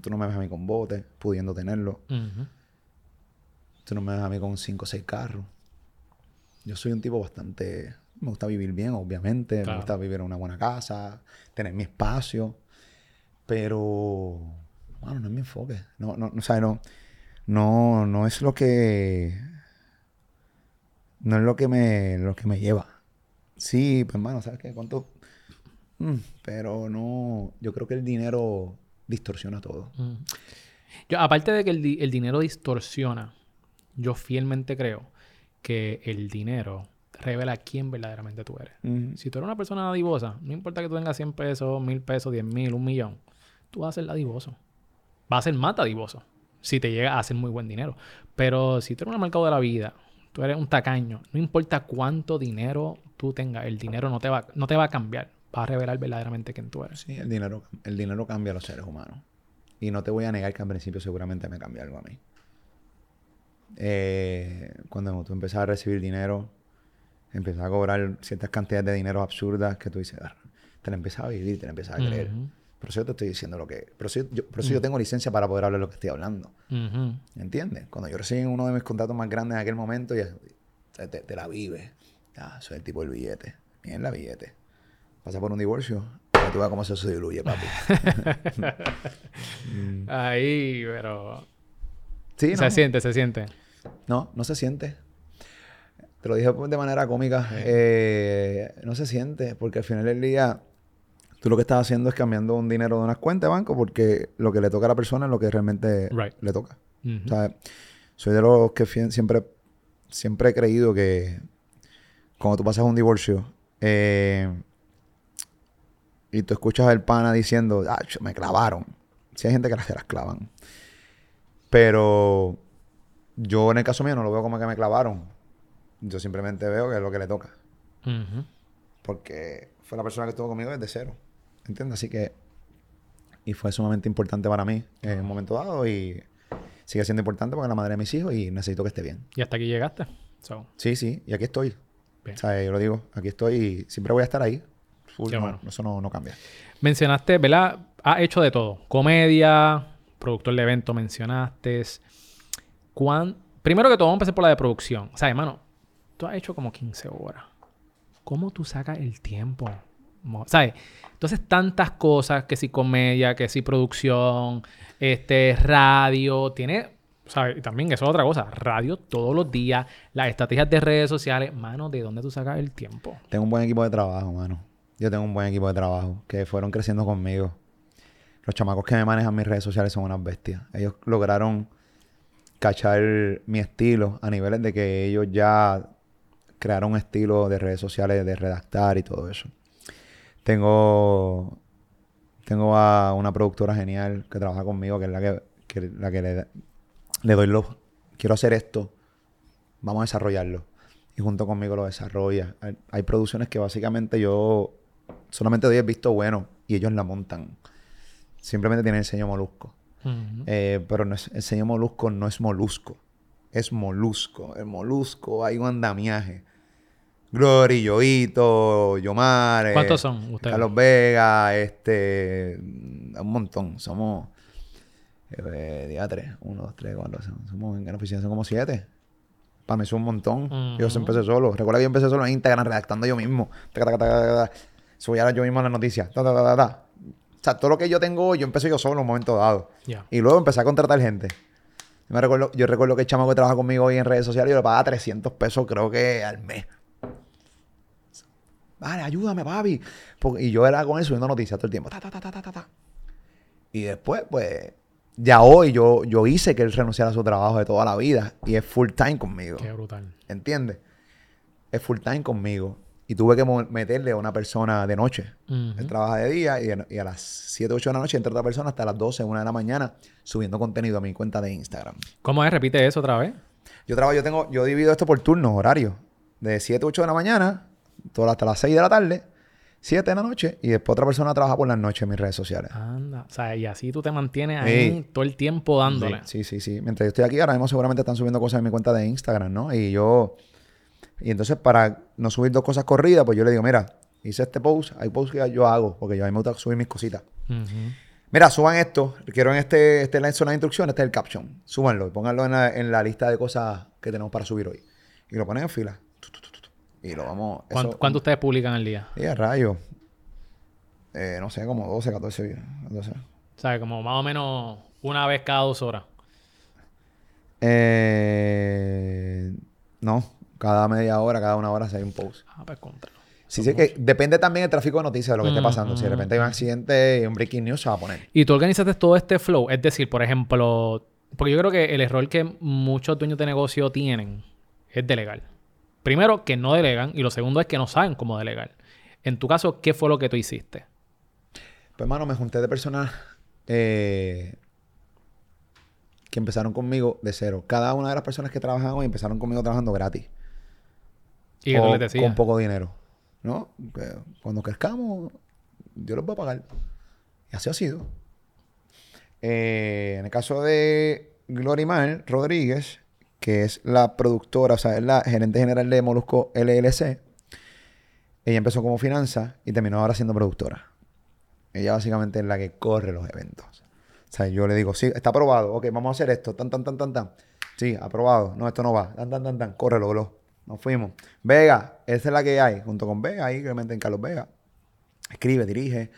tú no me ves a mí con bote, pudiendo tenerlo. Tú no me ves a mí con cinco o seis carros. Yo soy un tipo bastante... Me gusta vivir bien, obviamente. Me gusta vivir en una buena casa, tener mi espacio. Pero... Bueno, no es mi enfoque. No, no, o sea, no... No, no es lo que... No es lo que me, lo que me lleva. Sí, pues hermano, ¿sabes qué? ¿Cuánto? Mm, pero no... Yo creo que el dinero distorsiona todo. Yo, aparte de que el, el dinero distorsiona yo fielmente creo que el dinero revela quién verdaderamente tú eres. Si tú eres una persona divosa, no importa que tú tengas 100 pesos, 1000 pesos, 10 mil, un millón, tú vas a ser divoso. Vas a ser mata divoso. Si te llega a hacer muy buen dinero. Pero si tú eres un mercado de la vida, tú eres un tacaño, no importa cuánto dinero tú tengas, el dinero no te va, no te va a cambiar. Va a revelar verdaderamente quién tú eres. Sí, el dinero, el dinero cambia a los seres humanos. Y no te voy a negar que al principio seguramente me cambia algo a mí. Eh, cuando tú empiezas a recibir dinero, empiezas a cobrar ciertas cantidades de dinero absurdas que tú dices, ah, te la empiezas a vivir, te la empiezas a creer. Por eso yo te estoy diciendo lo que... Por eso yo, por eso yo tengo licencia para poder hablar lo que estoy hablando. ¿Entiendes? Cuando yo recibí uno de mis contratos más grandes en aquel momento, ya te, la vives. Ya, soy el tipo del billete. Bien la billete. Pasa por un divorcio, tú ves cómo se diluye, papi. Ahí, pero... Sí, Se siente, se siente. No, no se siente. Te lo dije de manera cómica. Eh, no se siente, porque al final del día, tú lo que estás haciendo es cambiando un dinero de unas cuentas de banco, porque lo que le toca a la persona es lo que realmente le toca. o sea, soy de los que siempre, siempre he creído que cuando tú pasas un divorcio eh, y tú escuchas al pana diciendo, ah, me clavaron. Si hay gente que las, las clavan. Pero yo en el caso mío no lo veo como que me clavaron. Yo simplemente veo que es lo que le toca. Porque fue la persona que estuvo conmigo desde cero. ¿Entiendes? Así que... Y fue sumamente importante para mí en un momento dado y sigue siendo importante porque es la madre de mis hijos y necesito que esté bien. ¿Y hasta aquí llegaste? Sí, sí. Y aquí estoy. O sea, yo lo digo. Aquí estoy y siempre voy a estar ahí. Eso no, no cambia. Mencionaste, ¿verdad? Ha hecho de todo. Comedia, productor de evento mencionaste. Primero que todo, vamos a empezar por la de producción. O sea, hermano, tú has hecho como 15 horas. ¿Cómo tú sacas el tiempo? ¿Sabes? Entonces, tantas cosas, que si comedia, que si producción, este, radio, tiene, ¿sabes? Y también eso es otra cosa, radio todos los días, las estrategias de redes sociales, mano, ¿de dónde tú sacas el tiempo? Tengo un buen equipo de trabajo, mano. Yo tengo un buen equipo de trabajo que fueron creciendo conmigo. Los chamacos que me manejan mis redes sociales son unas bestias. Ellos lograron cachar mi estilo a niveles de que ellos ya crearon un estilo de redes sociales, de redactar y todo eso. Tengo, tengo a una productora genial que trabaja conmigo, que es la que, la que le, le doy los... Quiero hacer esto, vamos a desarrollarlo. Y junto conmigo lo desarrolla. Hay, producciones que básicamente yo solamente doy el visto bueno y ellos la montan. Simplemente tienen el sello molusco. Eh, pero no es, el señor Molusco no es molusco. Es molusco. El molusco hay un andamiaje. Glory, Yoito, Yomar. ¿Cuántos son ustedes? Carlos Vega, este. Un montón. Somos. Eh, día tres. Uno, dos, tres, cuatro. Somos en oficina son como siete. Para mí es un montón. Yo empecé solo. Recuerda que yo empecé solo en Instagram redactando yo mismo. Subía yo mismo las noticias. O sea, todo lo que yo tengo, yo empecé yo solo en un momento dado. Y luego empecé a contratar gente. Yo, me recuerdo, yo recuerdo que el chamo que trabaja conmigo hoy en redes sociales, yo le pagaba 300 pesos creo que al mes. Vale, ayúdame, papi. y yo era con él subiendo noticias todo el tiempo. y después, pues, ya hoy yo, yo hice que él renunciara a su trabajo de toda la vida. Y es full time conmigo. Qué brutal. ¿Entiendes? Es full time conmigo. y tuve que meterle a una persona de noche. Él trabaja de día y, a las 7, 8 de la noche entra otra persona hasta las 12, 1 de la mañana subiendo contenido a mi cuenta de Instagram. ¿Cómo es? Repite eso otra vez. Yo trabajo, yo tengo, yo divido esto por turnos, horarios. De 7, 8 de la mañana, hasta las 6 de la tarde, 7 de la noche, y después otra persona trabaja por las noches en mis redes sociales. Anda. O sea, y así tú te mantienes ahí Sí. todo el tiempo dándole. Sí, sí, sí, sí. Mientras yo estoy aquí, ahora mismo seguramente están subiendo cosas en mi cuenta de Instagram, ¿no? Y yo... Y entonces para no subir dos cosas corridas, pues yo le digo, mira, hice este post, hay posts que yo hago, porque yo a mí me gusta subir mis cositas. Mira, suban esto. Quiero en este, este es la zona de instrucciones, este es el caption. Súbanlo y pónganlo en la, en la lista de cosas que tenemos para subir hoy. Y lo ponen en fila. Tu, tu, tu, tu, tu. Y lo vamos... ¿Cuánto, eso- cuánto ustedes publican al día? Sí, a rayo. Eh, no sé, como 12, 14 videos. 12. O sea, como más o menos una vez cada dos horas. Eh, no, cada media hora, cada una hora se hay un post. Ah, pues contra. Sí, sí, que depende también del tráfico de noticias de lo que esté Mm, pasando. Si de repente hay un accidente y un breaking news, se va a poner. Y tú organizaste todo este flow. Es decir, por ejemplo, porque yo creo que el error que muchos dueños de negocio tienen es delegar. Primero, que no delegan. Y lo segundo es que no saben cómo delegar. En tu caso, ¿qué fue lo que tú hiciste? Pues, hermano, me junté de personas eh, que empezaron conmigo de cero. Cada una de las personas que trabajan hoy empezaron conmigo trabajando gratis. Y que tú les decías. con poco dinero. ¿No? Que cuando crezcamos, yo los voy a pagar. Y así ha sido. Eh, en el caso de Glorimar Rodríguez, que es la productora, o sea, es la gerente general de Molusco LLC, ella empezó como finanza y terminó ahora siendo productora. Ella básicamente es la que corre los eventos. O sea, yo le digo, sí, está aprobado. Ok, vamos a hacer esto. Tan, tan, tan, tan, tan. Sí, aprobado. No, esto no va. Tan, tan, tan, tan. Córrelo, bro. Nos fuimos. Vega, esa es la que hay. Junto con Vega, ahí que meten Carlos Vega. Escribe, dirige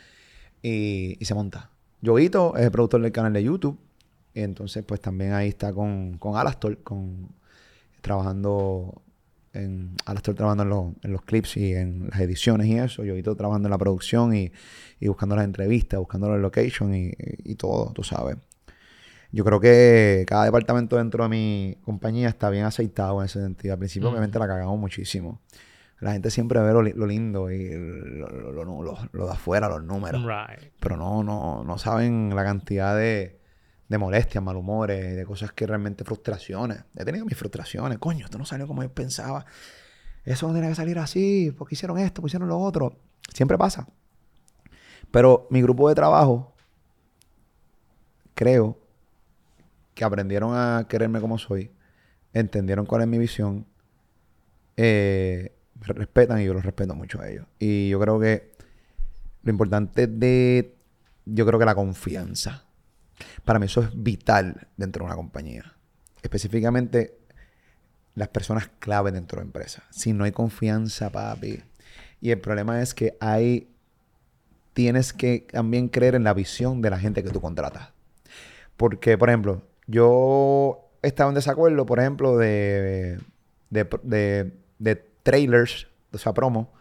y, y se monta. Yoguito es el productor del canal de YouTube. Y entonces, pues también ahí está con, con Alastor, con, trabajando en Alastor trabajando en los, en los clips y en las ediciones y eso. Yoguito trabajando en la producción y, y buscando las entrevistas, buscando los location y, y todo, tú sabes. Yo creo que cada departamento dentro de mi compañía está bien aceitado en ese sentido. Al principio, Mm. obviamente, la cagamos muchísimo. La gente siempre ve lo, li- lo lindo y lo- lo- lo de afuera, los números. Right. Pero no, no, no saben la cantidad de, de molestias, malhumores, de cosas que realmente frustraciones. He tenido mis frustraciones. Coño, esto no salió como yo pensaba. Eso no tenía que salir así. ¿Por qué hicieron esto? ¿Por qué hicieron lo otro? Siempre pasa. Pero mi grupo de trabajo, creo que aprendieron a quererme como soy, entendieron cuál es mi visión, eh, me respetan y yo los respeto mucho a ellos. Y yo creo que lo importante de, yo creo que la confianza, para mí eso es vital dentro de una compañía. Específicamente las personas clave dentro de la empresa. Si no hay confianza, papi. Y el problema es que hay, tienes que también creer en la visión de la gente que tú contratas. Porque, por ejemplo, yo estaba en desacuerdo, por ejemplo, de, de, de, de trailers, o sea, promo,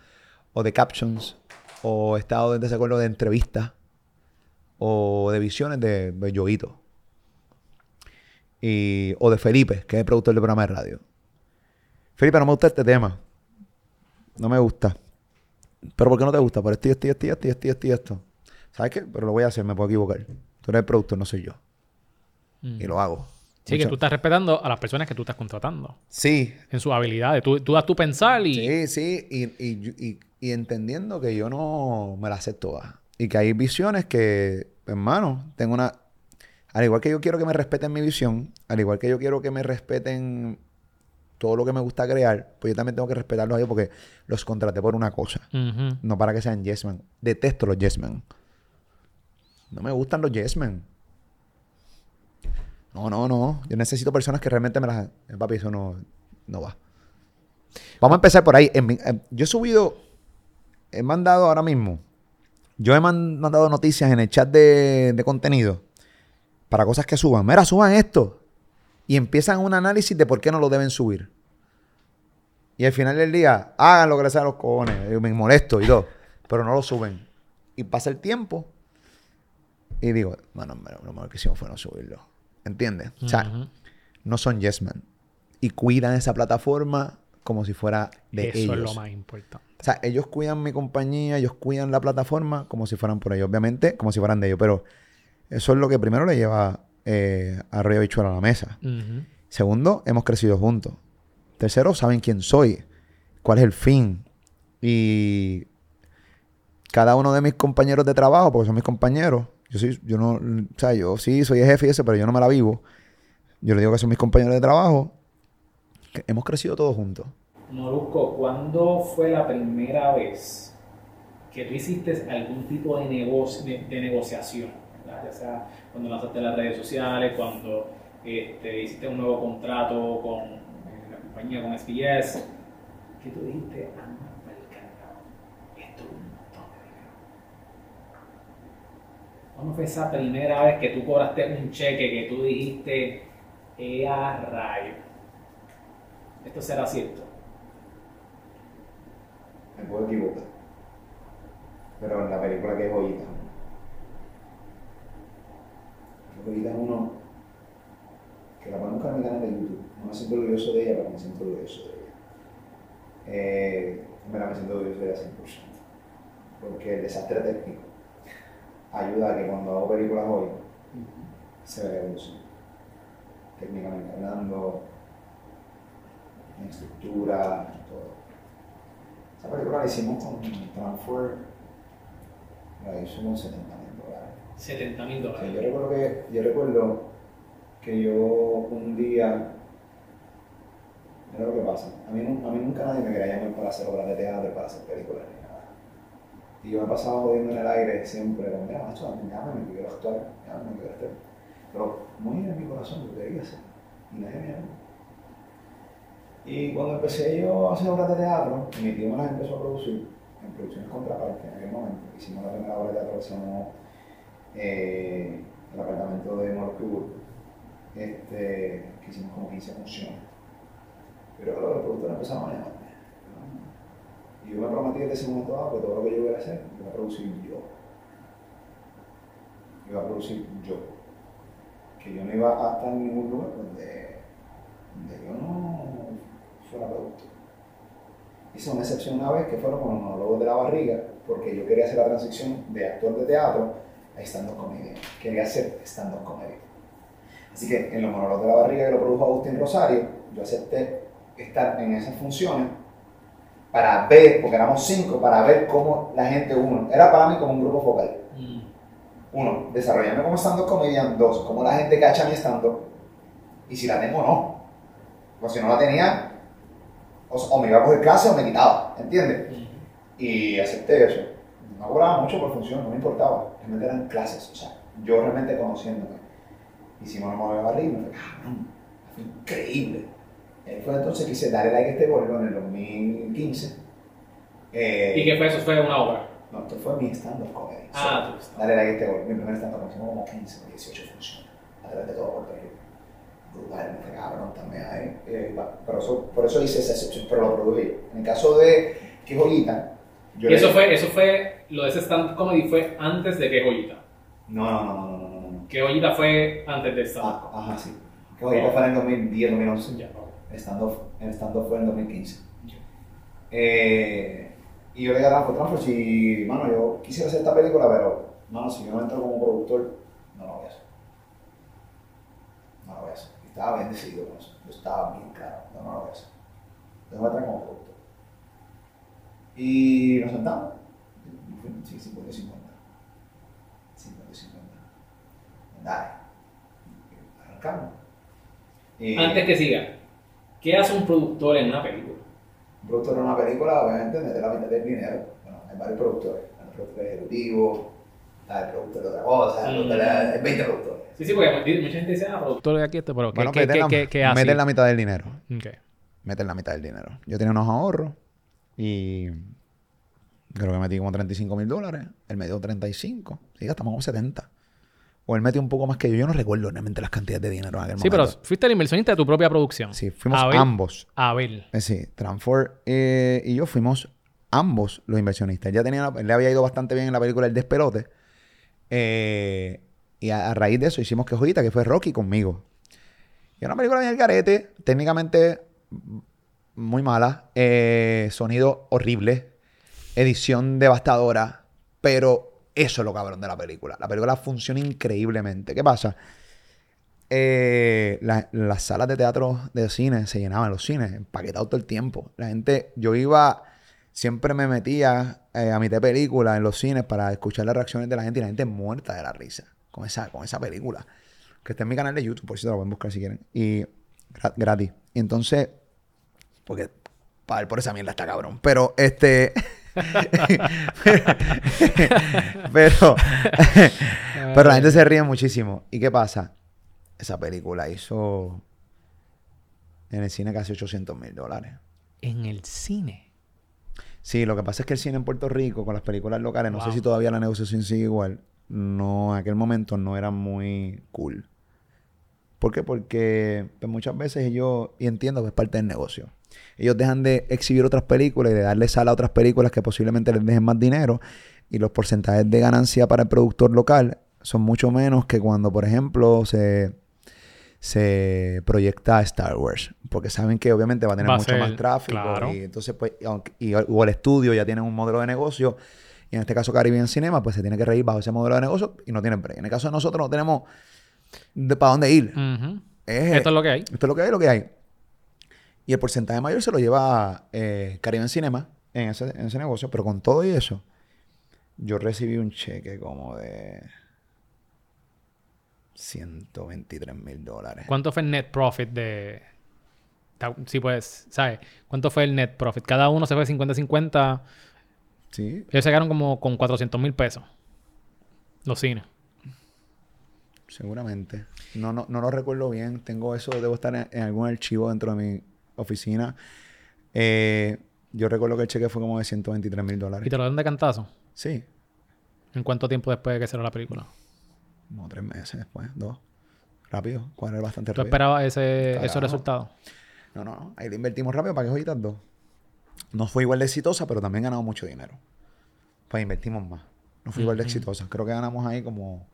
o de captions, o he estado en desacuerdo de entrevistas, o de visiones de, de Yoguito. Y, o de Felipe, que es el productor del programa de radio. Felipe, no me gusta este tema. No me gusta. ¿Pero por qué no te gusta? Por esto esto esto esto esto esto esto. ¿Sabes qué? Pero lo voy a hacer, me puedo equivocar. Tú eres el productor, no soy yo. Mm. Y lo hago. Sí, que tú estás respetando a las personas que tú estás contratando. Sí, En sus habilidades. Tú, tú das tu pensar y... sí, sí. Y, y, y- y entendiendo que yo no me las sé todas. Y que hay visiones que, hermano, tengo una... Al igual que yo quiero que me respeten mi visión, al igual que yo quiero que me respeten todo lo que me gusta crear, pues yo también tengo que respetarlos a ellos porque los contraté por una cosa. No para que sean yes men. Detesto los yes men. No me gustan los yes men. No, no, no. Yo necesito personas que realmente me las... Eh, Papi, eso no, no va. Vamos a empezar por ahí. En mi- eh, yo he subido... He mandado ahora mismo... Yo he man- mandado noticias en el chat de, de contenido para cosas que suban. Mira, suban esto. Y empiezan un análisis de por qué no lo deben subir. Y al final del día, hagan lo que les a los cojones. Yo me molesto y todo. Pero no lo suben. Y pasa el tiempo. Y digo, bueno, lo lo mejor que hicimos fue no subirlo. ¿Entiendes? O sea, no son yes men. Y cuidan esa plataforma como si fuera de Eso ellos. es lo más importante. O sea, ellos cuidan mi compañía, ellos cuidan la plataforma como si fueran por ellos. Obviamente, como si fueran de ellos. Pero eso es lo que primero le lleva eh, a Río Bichuela a la mesa. Segundo, hemos crecido juntos. Tercero, saben quién soy, cuál es el fin. Y cada uno de mis compañeros de trabajo, porque son mis compañeros, yo sí, yo no, o sea, yo sí soy el jefe y ese, pero yo no me la vivo. Yo le digo que son mis compañeros de trabajo. Hemos crecido todos juntos. Molusco, ¿cuándo fue la primera vez que tú hiciste algún tipo de, negocio, de, de negociación? ¿verdad? Ya sea cuando lanzaste las redes sociales, cuando este, hiciste un nuevo contrato con eh, la compañía, con SBS, que tú dijiste, anda, carajo, esto es un montón de. ¿Cuándo fue esa primera vez que tú cobraste un cheque que tú dijiste, ¡eh, a rayo! Esto será cierto. Me puedo equivocar. Pero en la película que es Joyita. Joyita es uno que la buscar en mi canal de YouTube. No me siento orgulloso de ella, pero me siento orgulloso de ella. Eh, me la me siento orgulloso de ella 100%. Porque el desastre técnico ayuda a que cuando hago películas hoy se vea evolución. Técnicamente hablando, en estructura, en todo. Esa película la hicimos con Transfer, la hizo con 70 mil dólares. 70 mil dólares. yo recuerdo que, yo recuerdo que yo un día, mira lo que pasa, a mí, nu- a mí nunca nadie me quería llamar para hacer obras de teatro, para hacer películas ni nada. Y yo me pasaba jodiendo en el aire siempre, como, mira, macho, llámame, que quiero actuar, llámame, que quiero actuar. Pero muy en mi corazón yo quería hacer, y nadie me llamó. Y cuando empecé yo a hacer obras de teatro, mi tío me las empezó a producir, en producciones contraparte en aquel momento. Hicimos la primera obra de teatro que se llamó eh, El apartamento de Morcure, este, que hicimos como 15 funciones. Pero los productores empezaron a llamarme. Y yo me prometí desde ese momento dado que todo lo que yo iba a hacer, iba a producir yo. Iba a producir yo. Que yo no iba a estar en ningún lugar donde, donde yo no fuera productor. Hice una excepción una vez que fueron con los monólogos de la barriga, porque yo quería hacer la transición de actor de teatro a stand-up comedy. Quería hacer stand-up comedy. Así que en los monólogos de la barriga que lo produjo Agustín Rosario, yo acepté estar en esas funciones para ver, porque éramos cinco, para ver cómo la gente, uno, era para mí como un grupo focal. Mm. Uno, desarrollarme como stand-up comedian. Dos, cómo la gente cacha mi stand-up. Y si la tengo o no. Pues si no la tenía, o, o me iba a coger clase o me quitaba, ¿entiendes? Y acepté eso. No cobraba mucho por función, no me importaba. Realmente eran clases, o sea, yo realmente conociéndome. Hicimos una modelo barriga y me fue, cabrón, fue increíble. Ahí fue entonces que quise darle like a este vuelo en el 2015. Eh, ¿Y qué fue eso? ¿Fue una obra? No, esto fue mi stand-up comedy. Ah, tú estás. Dale like a este gol. Mi primer stand-up comedy, hicimos como 15 o 18 funciones a través de todo Puerto Rico. Brutal, me cabrón también ahí. Eh, pero eso, por eso hice esa excepción, pero lo produje yo. En el caso de que Joyita, yo Y le- eso fue, eso fue, lo de ese stand comedy fue antes de que Joyita. No, no, no, no, no, no, no. Que Joyita fue antes de stand Ah, ajá, sí. Que Joyita fue en el 2010, 2011. Ya, no. El stand-up el stand-up fue en 2015. Eh, y yo le dije a Transfer, Transfer, si, mano, yo quisiera hacer esta película, pero, mano, si yo no entro como productor, no lo voy a hacer. No lo voy a hacer. Estaba bien decidido con eso. Yo estaba bien claro, no, no lo voy a hacer. Entonces voy a como productor. Y nos sentamos. Sí, 50 y 50. 50 y 50. Dale. Arrancamos. Y- Antes que siga, ¿qué hace un productor en una película? Un productor en una película, obviamente, mete la mitad del dinero. Bueno, hay varios productores. Hay productores ejecutivos, productor de otra cosa, hay Mm. productor- hay 20 productores. Sí, sí, porque mucha gente dice, ah, productor de aquí, este, pero ¿qué, Bueno, qué, meten qué, la- qué- qué hace? meten la mitad del dinero. Ok. Meten la mitad del dinero. Yo tenía unos ahorros y creo que metí como 35 mil dólares. Él me dio 35. Sí, gastamos como 70. O él metió un poco más que yo. Yo no recuerdo realmente las cantidades de dinero en aquel Sí, pero momento. fuiste el inversionista de tu propia producción. Sí, fuimos Abel- ambos. Abel. Eh, Sí, Transfor eh, y yo fuimos ambos los inversionistas. Ya tenía, él le había ido bastante bien en la película El Despelote. Eh, y a, raíz de eso hicimos que Joyita, que fue Rocky conmigo. Y una película bien al garete. Técnicamente, muy mala, eh, sonido horrible, edición devastadora, pero eso es lo cabrón de la película. La película funciona increíblemente. ¿Qué pasa? Eh, la- las salas de teatro de cine se llenaban, los cines, empaquetados todo el tiempo. La gente, yo iba, siempre me metía eh, a mitad de película en los cines para escuchar las reacciones de la gente y la gente muerta de la risa con esa, con esa película. Que está en mi canal de YouTube, por si te lo pueden buscar si quieren. Y gra- gratis. Y entonces, porque pagar por esa mierda está cabrón. Pero este. pero. pero la gente se ríe muchísimo. ¿Y qué pasa? Esa película hizo. En el cine casi 800 mil dólares. En el cine. Sí, lo que pasa es que el cine en Puerto Rico, con las películas locales, no sé si todavía la negociación sigue igual. No, en aquel momento no era muy cool. ¿Por qué? Porque pues, muchas veces ellos, y entiendo que es parte del negocio, ellos dejan de exhibir otras películas y de darle sala a otras películas que posiblemente les dejen más dinero y los porcentajes de ganancia para el productor local son mucho menos que cuando, por ejemplo, se, se proyecta Star Wars. Porque saben que obviamente va a tener Va mucho ser, más tráfico claro. y entonces pues, y aunque- y, o el estudio ya tiene un modelo de negocio y en este caso Caribbean Cinema pues se tiene que reír bajo ese modelo de negocio y no tienen break. En el caso de nosotros no tenemos de para dónde ir. Es- Esto es lo que hay. esto es lo que hay, lo que hay. Y el porcentaje mayor se lo lleva eh, Caribbean Cinema en ese, en ese negocio. Pero con todo y eso, yo recibí un cheque como de 123 mil dólares. ¿Cuánto fue el net profit de... Sí, pues, ¿sabes? ¿Cuánto fue el net profit? Cada uno se fue 50-50. Sí, Ellos se quedaron como con 400 mil pesos. Los cines. seguramente. No, no, no lo recuerdo bien. Tengo eso, debo estar en, en algún archivo dentro de mi oficina. Eh, yo recuerdo que el cheque fue como de 123 mil ¿Y dólares. te lo dan de cantazo? Sí, ¿En cuánto tiempo después de que salió la película? Como tres meses después, dos. Rápido, cuadrar bastante ¿Tú rápido. esperabas ese, esos resultados? No, no, no. Ahí le invertimos rápido para que joyitas dos. No fue igual de exitosa, pero también ganamos mucho dinero. Pues invertimos más. No fue igual de exitosa. Creo que ganamos ahí como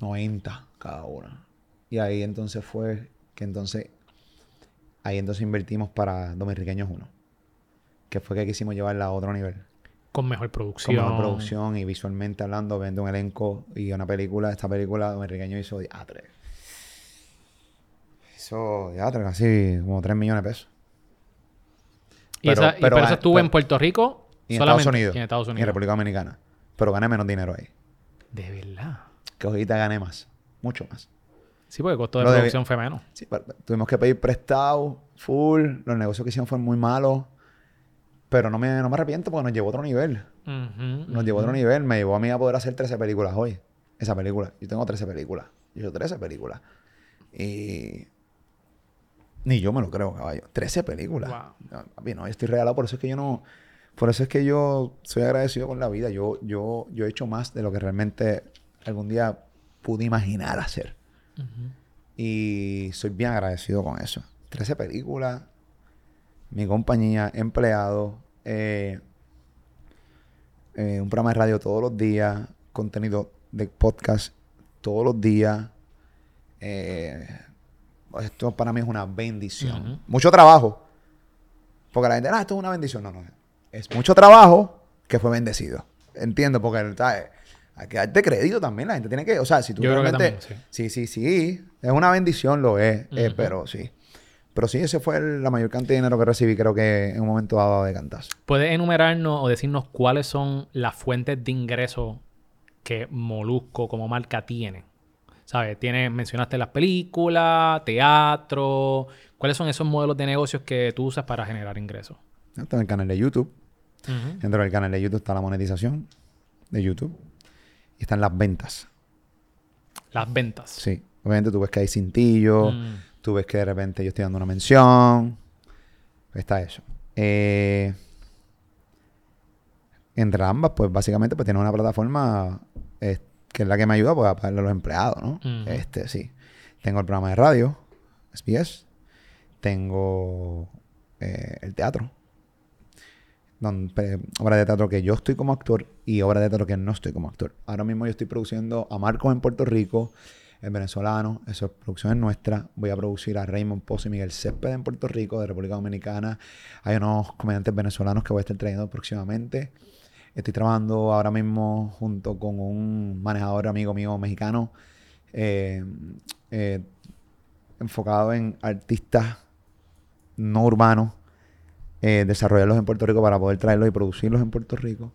90 cada una. Y ahí entonces fue que entonces, ahí entonces invertimos para Dominicanos 1. Que fue que quisimos llevarla a otro nivel. Con mejor Con producción. mejor producción y visualmente hablando, viendo un elenco y una película. Esta película, Dominicaño hizo teatro. Hizo teatro, casi como 3 millones de pesos. Y, Pero- esa, y pero pero eso estuvo pero- en Puerto Rico Y en solamente. Estados Unidos. Y en Estados Y en Unidos. República Dominicana. Pero gané menos dinero ahí. De verdad. Que ahorita gané más. Mucho más. Sí, porque el costo de Lo de- producción fue menos. Sí, pero tuvimos que pedir prestado, full. Los negocios que hicimos fueron muy malos. Pero no me, no me arrepiento porque nos llevó a otro nivel. Ujú, Nos llevó a otro nivel. Me llevó a mí a poder hacer 13 películas hoy. Esa película. Yo tengo 13 películas. Yo he hecho 13 películas. Y... Ni yo me lo creo, caballo. 13 películas. Wow. No, papi, no, yo estoy regalado. Por eso es que yo no... Por eso es que yo soy agradecido con la vida. Yo, yo, yo he hecho más de lo que realmente algún día pude imaginar hacer. Y soy bien agradecido con eso. 13 películas, mi compañía, empleado, eh, eh, un programa de radio todos los días, contenido de podcast todos los días. Eh, esto para mí es una bendición. Mucho trabajo. Porque la gente, ah, esto es una bendición. No, no. Es mucho trabajo que fue bendecido. Entiendo, porque ¿sabes? hay que darte crédito también. La gente tiene que, o sea, si tú Yo creo que realmente- también, Sí, sí, sí. Es una bendición, lo es. eh, pero sí. Pero sí, ese fue el- la mayor cantidad de dinero que recibí, creo que en un momento dado de cantazo. ¿Puedes enumerarnos o decirnos cuáles son las fuentes de ingreso que Molusco como marca tiene? ¿Sabes? Tiene, mencionaste las películas, teatro. ¿Cuáles son esos modelos de negocios que tú usas para generar ingresos? Está en el canal de YouTube. Dentro del canal de YouTube está la monetización de YouTube. Y están las ventas. Las ventas. Sí. Obviamente tú ves que hay cintillo. Mm. Tú ves que de repente yo estoy dando una mención. Está eso. Eh, entre ambas, pues básicamente pues tiene una plataforma eh, que es la que me ayuda pues, a pagarle a los empleados, ¿no? Ujú. Este, sí. Tengo el programa de radio, SBS. Tengo eh, el teatro. Don- pe- obra de teatro que yo estoy como actor y obra de teatro que no estoy como actor. Ahora mismo yo estoy produciendo a Marcos en Puerto Rico. Es venezolano, eso es producción es nuestra. Voy a producir a Raymond Pozo y Miguel Césped en Puerto Rico, de República Dominicana. Hay unos comediantes venezolanos que voy a estar trayendo próximamente. Estoy trabajando ahora mismo junto con un manejador amigo mío mexicano, eh, eh, enfocado en artistas no urbanos, eh, desarrollarlos en Puerto Rico para poder traerlos y producirlos en Puerto Rico.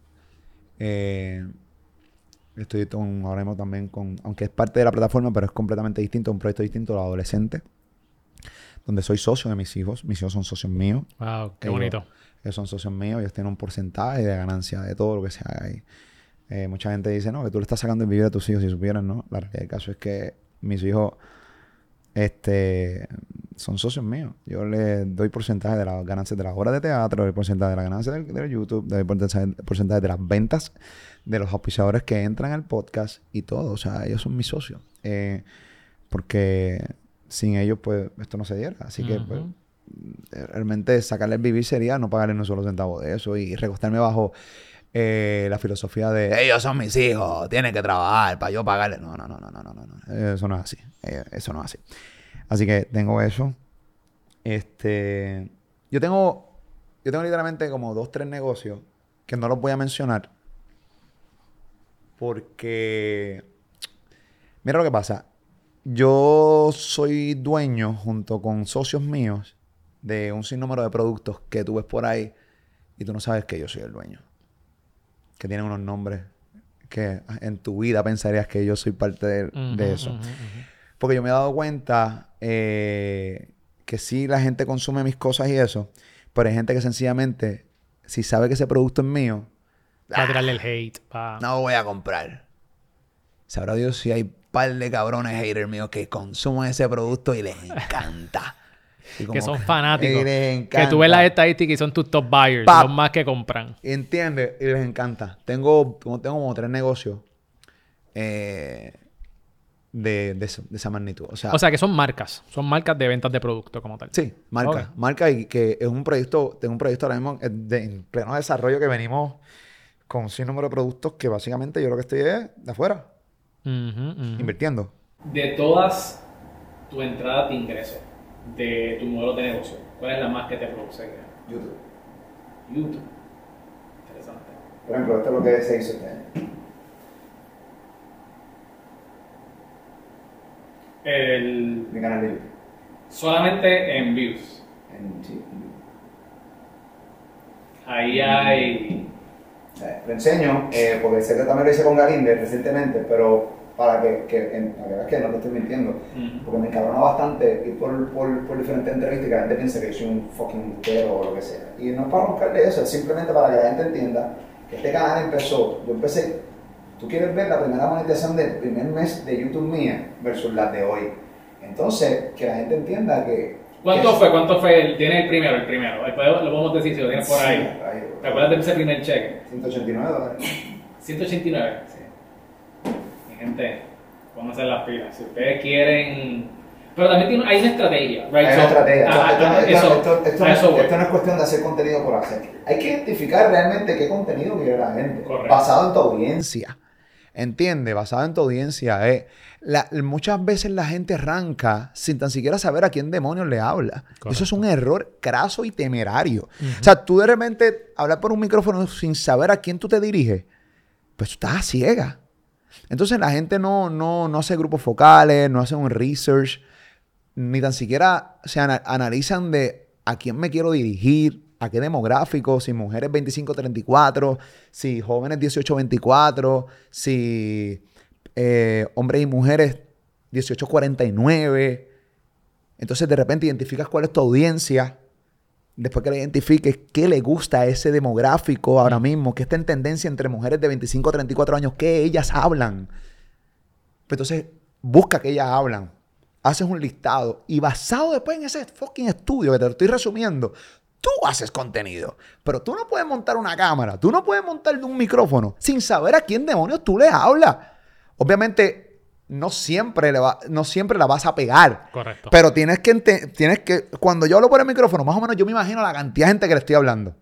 Estoy con, ahora mismo también con, aunque es parte de la plataforma, pero es completamente distinto, un proyecto distinto, los adolescentes, donde soy socio de mis hijos. Mis hijos son socios míos. Wow, qué Ellos- bonito. Ellos son socios míos, ellos tienen un porcentaje de ganancia de todo lo que se haga ahí. Eh, mucha gente dice, no, que tú le estás sacando el vivir a tus hijos si supieran, ¿no? La realidad del caso es que mis hijos este, son socios míos. Yo les doy porcentaje de las ganancias de las horas de teatro, doy porcentaje de las ganancias del, del YouTube, doy porcentaje, porcentaje de las ventas de los auspiciadores que entran al podcast y todo. O sea, ellos son mis socios. Eh, porque sin ellos, pues, esto no se diera. Así que, pues, realmente sacarle el vivir sería no pagarle un solo centavo de eso y recostarme bajo eh, la filosofía de ellos son mis hijos, tienen que trabajar para yo pagarle. No, no, no, no, no, no, no, no. Eso no es así. Eh, eso no es así. Así que tengo eso. Este, yo tengo, yo tengo literalmente como dos, tres negocios que no los voy a mencionar porque, mira lo que pasa. Yo soy dueño, junto con socios míos, de un sinnúmero de productos que tú ves por ahí y tú no sabes que yo soy el dueño. Que tienen unos nombres que en tu vida pensarías que yo soy parte de, eso. Porque yo me he dado cuenta eh, que sí la gente consume mis cosas y eso, pero hay gente que sencillamente, si sabe que ese producto es mío, Va a tirarle el hate. pa- no voy a comprar. Sabrá Dios si hay un par de cabrones haters míos que consumen ese producto y les encanta. Que son fanáticos. Que tú ves las estadísticas y son tus top buyers. Pap. Los más que compran. Entiende, y les encanta. Tengo, como- tengo como tres negocios eh, de, de, esa magnitud. O sea, O sea, que son marcas. Son marcas de ventas de producto como tal. sí, marca. Ok. Marca y que es un proyecto, tengo un proyecto ahora mismo eh, de, en pleno desarrollo que venimos con un sinnúmero de productos que básicamente yo lo que estoy es de afuera, invirtiendo. De todas tu entrada de ingresos de tu modelo de negocio, ¿cuál es la más que te produce? YouTube. YouTube. Interesante. Por ejemplo, esto es lo que se hizo este año. El, Mi canal de YouTube. solamente en views. En, sí, Ahí hay. Eh, lo enseño, eh, porque sé que también lo hice con Galinde recientemente, pero para que, que, en- para que veas que no te estoy mintiendo. Ujú. Porque me encabrona bastante ir por, por, por diferentes entrevistas y que la gente piense que yo soy un fucking embustero o lo que sea. Y no es para buscarle eso, es simplemente para que la gente entienda que este canal empezó, yo empecé, tú quieres ver la primera monetización del primer mes de YouTube mía versus la de hoy. Entonces, que la gente entienda que... ¿Cuánto que- fue? ¿Cuánto fue? El, tiene el primero, el primero. Podemos- Lo podemos decir si lo tienes por Sí, ahí. ahí, ¿Te acuerdas de ese primer cheque? 189 dólares. 189. Gente, pónganse las pilas. Si ustedes quieren. Pero también tiene, hay una estrategia, right? Hay una So, estrategia. ah, Esto- ah, no, esto es cuestión de hacer contenido por hacer. Hay que identificar realmente qué contenido quiere la gente. Correcto. Basado en tu audiencia. ¿Entiendes? Basado en tu audiencia. eh. La- muchas veces la gente arranca sin tan siquiera saber a quién demonios le habla. Eso es un error craso y temerario. O sea, tú de repente hablar por un micrófono sin saber a quién tú te diriges, pues tú estás ciega. Entonces la gente no, no, no hace grupos focales, no hace un research, ni tan siquiera se ana- analizan de a quién me quiero dirigir, a qué demográfico, si mujeres 25-34, si jóvenes 18-24, si eh, hombres y mujeres 18-49. Entonces de repente identificas cuál es tu audiencia. Después que la identifiques, qué le gusta a ese demográfico ahora mismo, qué está en tendencia entre mujeres de 25 a 34 años, qué ellas hablan. Pues Entonces, busca que ellas hablan. Haces un listado y basado después en ese fucking estudio que te lo estoy resumiendo, tú haces contenido. Pero tú no puedes montar una cámara, tú no puedes montar un micrófono sin saber a quién demonios tú le hablas. Obviamente, no siempre, le va- no siempre la vas a pegar. Correcto. Pero tienes que, tienes que, cuando yo hablo por el micrófono, más o menos yo me imagino la cantidad de gente que le estoy hablando.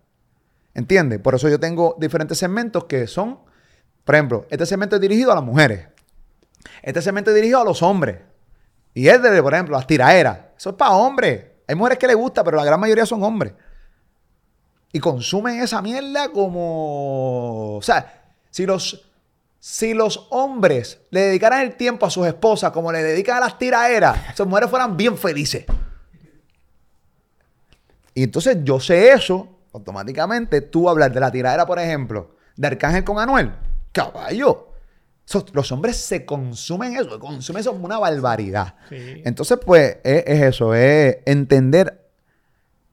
¿Entiendes? Por eso yo tengo diferentes segmentos que son, por ejemplo, este segmento es dirigido a las mujeres. Este segmento es dirigido a los hombres. Y es de, por ejemplo, las tiraderas. Eso es para hombres. Hay mujeres que les gusta, pero la gran mayoría son hombres. Y consumen esa mierda como... O sea, si los, si los hombres le dedicaran el tiempo a sus esposas como le dedican a las tiraderas, esas mujeres fueran bien felices. Y entonces yo sé eso, automáticamente tú hablar de la tiradera, por ejemplo, de Arcángel con Anuel, caballo. So, los hombres se consumen eso, consumen eso como una barbaridad. Sí. Entonces, pues, es, es eso, es entender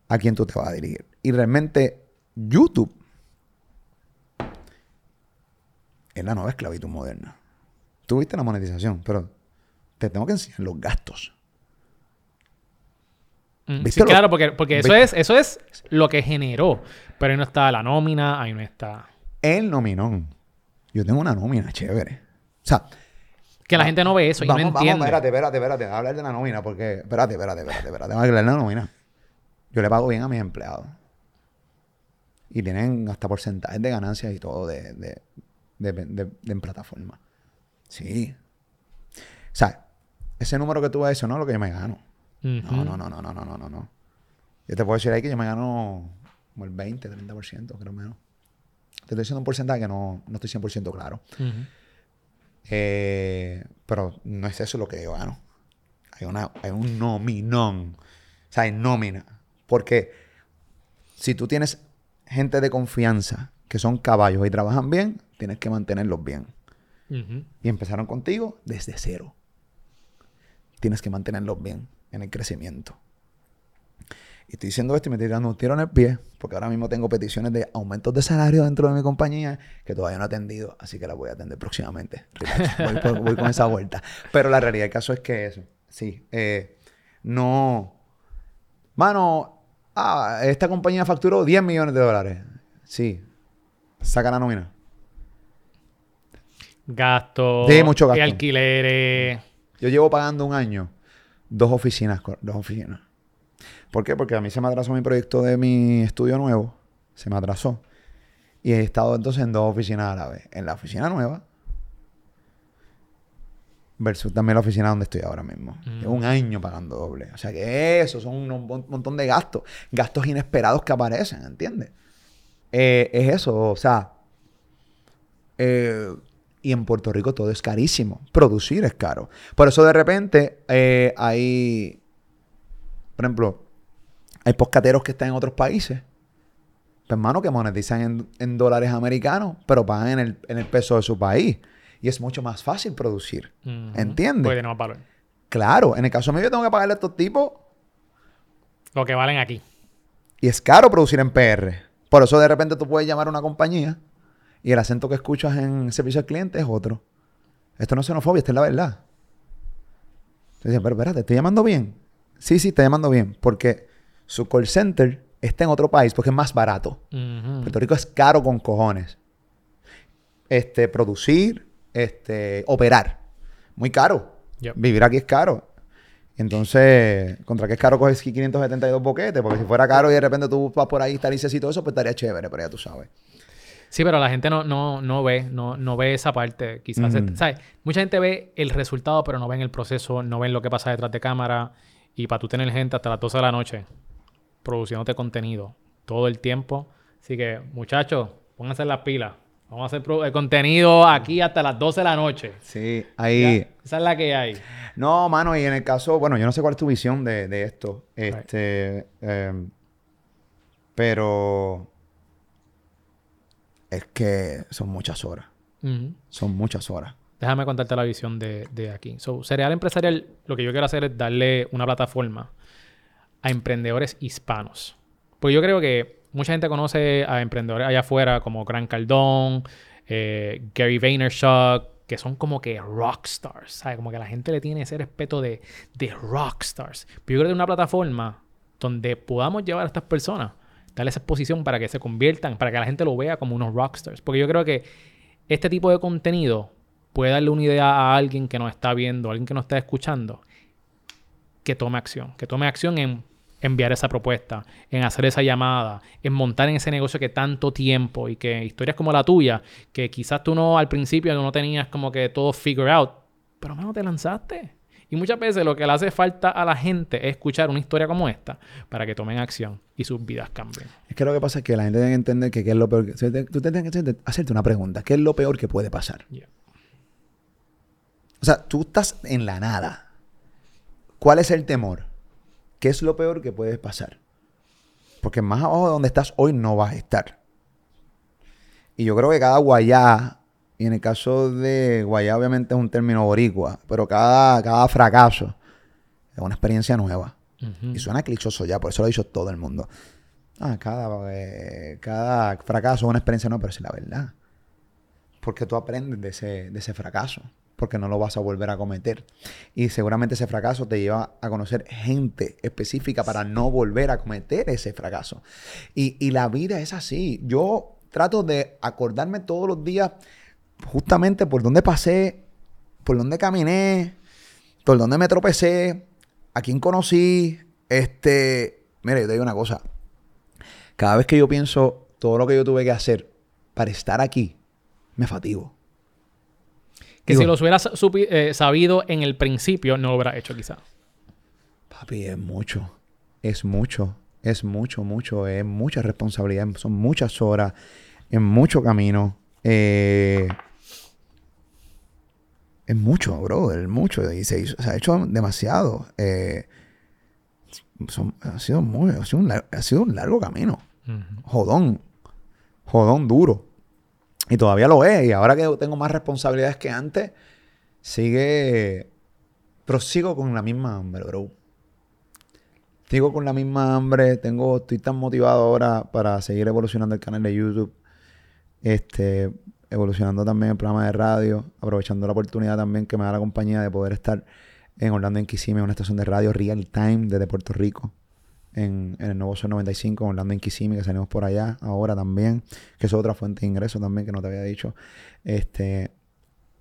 a quién tú te vas a dirigir. Y realmente, YouTube es la nueva esclavitud moderna. Tú viste la monetización, pero te tengo que enseñar los gastos. Mm, ¿Viste sí, lo- claro, porque, porque eso, ¿Viste? es, eso es lo que generó. Pero ahí no está la nómina, ahí no está... El nominón. Yo tengo una nómina chévere. O sea, Que la gente no ve eso y vamos, no vamos, espérate, espérate, espérate. Voy a hablar de la nómina porque... Espérate, espérate, espérate, espérate. Vamos a hablar de la nómina. Yo le pago bien a mis empleados. Y tienen hasta porcentajes de ganancias y todo de, de, de, en plataforma. Sí. O sea, ese número que tú vas a decir, no es lo que yo me gano. Uh. No, no, no, no, no, no, no, no. Yo te puedo decir ahí que yo me gano como el 20, 30%, creo menos. Te estoy diciendo un porcentaje que no, no estoy 100% claro. Eh, pero no es eso lo que yo gano. Hay, una, hay un nominón. O sea, hay nómina. Porque si tú tienes gente de confianza que son caballos y trabajan bien, tienes que mantenerlos bien. Y empezaron contigo desde cero. Tienes que mantenerlos bien en el crecimiento. Y estoy diciendo esto y me estoy dando un tiro en el pie, porque ahora mismo tengo peticiones de aumentos de salario dentro de mi compañía que todavía no he atendido, así que las voy a atender próximamente. Voy con esa vuelta. Pero la realidad del caso es que eso, sí, eh, no. Mano, ah, esta compañía facturó 10 millones de dólares. Sí, saca la nómina. Gastos, mucho gasto. y alquileres. Yo llevo pagando un año dos oficinas, dos oficinas. ¿Por qué? Porque a mí se me atrasó mi proyecto de mi estudio nuevo. Se me atrasó. Y he estado entonces en dos oficinas a la vez. En la oficina nueva versus también la oficina donde estoy ahora mismo. Llevo un año pagando doble. O sea que eso son un, mon- montón de gastos. Gastos inesperados que aparecen, ¿entiendes? Eh, es eso, o sea... eh, y en Puerto Rico todo es carísimo. Producir es caro. Por eso de repente eh, hay, por ejemplo, hay poscateros que están en otros países. Pues, hermano, que monetizan en, en dólares americanos, pero pagan en el, en el peso de su país. Y es mucho más fácil producir. Ujú. ¿Entiendes? Porque tenemos valor. Claro, en el caso mío yo tengo que pagarle a estos tipos Lo que valen aquí. y es caro producir en PR. Por eso de repente tú puedes llamar a una compañía y el acento que escuchas en servicio al cliente es otro. Esto no es xenofobia, esta es la verdad. Entonces pero espérate, ¿estoy llamando bien? Sí, sí, está llamando bien. Porque su call center está en otro país porque es más barato. Puerto Rico es caro con cojones. Este, producir, este, operar. Muy caro. Yep. Vivir aquí es caro. Entonces, ¿contra qué es caro coger 572 boquetes? Porque si fuera caro y de repente tú vas por ahí, estás y todo eso, pues estaría chévere, pero ya tú sabes. Sí, pero la gente no, no, no ve, no, no ve esa parte. Quizás. ¿sabes? Mucha gente ve el resultado, pero no ven el proceso, no ven lo que pasa detrás de cámara. Y para tú tener gente hasta las 12 de la noche produciéndote contenido todo el tiempo. Así que, muchachos, pónganse las pilas. Vamos a hacer el contenido aquí hasta las 12 de la noche. Sí, Ya, ahí. Esa es la que hay. No, mano, y en el caso, bueno, yo no sé cuál es tu visión de, de esto. Este, em, pero es que son muchas horas. Son muchas horas. Déjame contarte la visión de, de aquí. So, Cereal Empresarial, lo que yo quiero hacer es darle una plataforma a emprendedores hispanos. Porque yo creo que mucha gente conoce a emprendedores allá afuera como Gran Cardón, eh, Gary Vaynerchuk, que son como que rockstars, ¿sabes? Como que la gente le tiene ese respeto de, de rockstars. Pero yo creo que una plataforma donde podamos llevar a estas personas, darle esa exposición para que se conviertan, para que la gente lo vea como unos rockstars. Porque yo creo que este tipo de contenido puede darle una idea a alguien que nos está viendo, a alguien que nos está escuchando, que tome acción, que tome acción en enviar esa propuesta, en hacer esa llamada, en montar en ese negocio que tanto tiempo y que historias como la tuya, que quizás tú no al principio no tenías como que todo figure out, pero menos te lanzaste. Y muchas veces lo que le hace falta a la gente es escuchar una historia como esta para que tomen acción y sus vidas cambien. Es que lo que pasa es que la gente tiene que entender que qué es lo peor. Que, tú tienes que hacerte una pregunta. ¿Qué es lo peor que puede pasar? O sea, tú estás en la nada. ¿Cuál es el temor? ¿Qué es lo peor que puede pasar? Porque más abajo de donde estás hoy no vas a estar. Y yo creo que cada guayá y en el caso de Guayá, obviamente es un término boricua, pero cada, cada fracaso es una experiencia nueva. Y suena clichoso ya, por eso lo ha dicho todo el mundo. Ah, cada, eh, cada fracaso es una experiencia nueva, pero es la verdad. Porque tú aprendes de ese, de ese fracaso, porque no lo vas a volver a cometer. Y seguramente ese fracaso te lleva a conocer gente específica para no volver a cometer ese fracaso. Y, y la vida es así. Yo trato de acordarme todos los días justamente por donde pasé, por donde caminé, por donde me tropecé, a quién conocí. Este, mira, yo te digo una cosa. Cada vez que yo pienso todo lo que yo tuve que hacer para estar aquí, me fatigo. Que si lo hubieras eh, sabido en el principio, no lo hubiera hecho quizá. Papi, es mucho. Es mucho. Es mucho, mucho. Es mucha responsabilidad. Son muchas horas. Es mucho camino. Eh, es mucho, bro, es mucho. Y se, ha hecho demasiado. Eh, ha, sido muy, ha, sido un, ha sido un largo camino. Jodón. Jodón duro. Y todavía lo es. Y ahora que tengo más responsabilidades que antes, sigue. Prosigo con la misma hambre, bro. Sigo con la misma hambre. Tengo, estoy tan motivado ahora para seguir evolucionando el canal de YouTube. Este, evolucionando también el programa de radio, aprovechando la oportunidad también que me da la compañía de poder estar en Orlando en una estación de radio real time desde Puerto Rico, en, el Nuevo Sol 95, Orlando en que salimos por allá ahora también, que es otra fuente de ingreso también que no te había dicho. Este,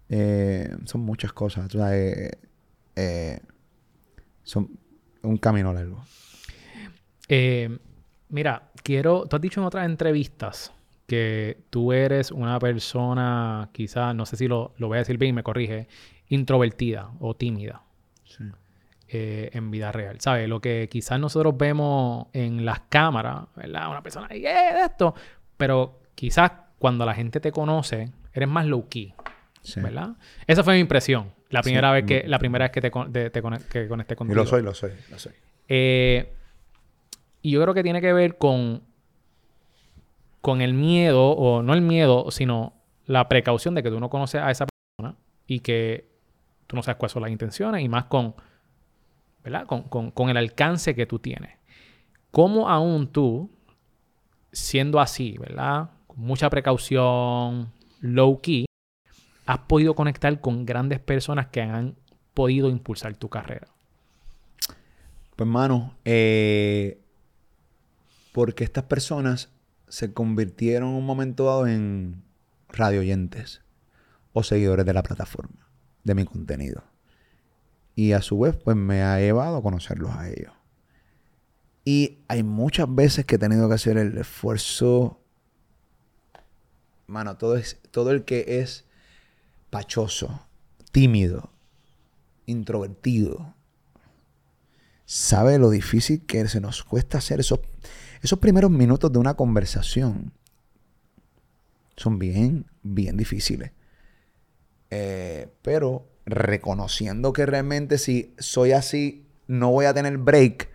eh, son muchas cosas, eh, eh, son un camino largo. mira, quiero, tú has dicho en otras entrevistas que tú eres una persona, quizás, no sé si lo, lo voy a decir bien me corrige, introvertida o tímida. Eh, en vida real, ¿sabes? Lo que quizás nosotros vemos en las cámaras, ¿verdad? Una persona, ¡eh! De esto. Pero quizás cuando la gente te conoce, eres más low key, ¿verdad? Esa fue mi impresión. La primera vez que, la primera vez que te, te, que conecté contigo. Y lo soy, lo soy, lo soy. Eh, y yo creo que tiene que ver con con el miedo, o no el miedo, sino la precaución de que tú no conoces a esa persona y que tú no sabes cuáles son las intenciones y más con, ¿verdad? Con, el alcance que tú tienes. ¿Cómo aún tú, siendo así, ¿verdad? Con mucha precaución, low key, has podido conectar con grandes personas que han podido impulsar tu carrera? Pues, hermano, eh, porque estas personas se convirtieron un momento dado en radio oyentes o seguidores de la plataforma, de mi contenido. Y a su vez, pues me ha llevado a conocerlos a ellos. Y hay muchas veces que he tenido que hacer el esfuerzo. Mano, todo, es, todo el que es pachoso, tímido, introvertido, sabe lo difícil que se nos cuesta hacer esos esos primeros minutos de una conversación son bien, bien difíciles. Eh, pero reconociendo que realmente si soy así, no voy a tener break,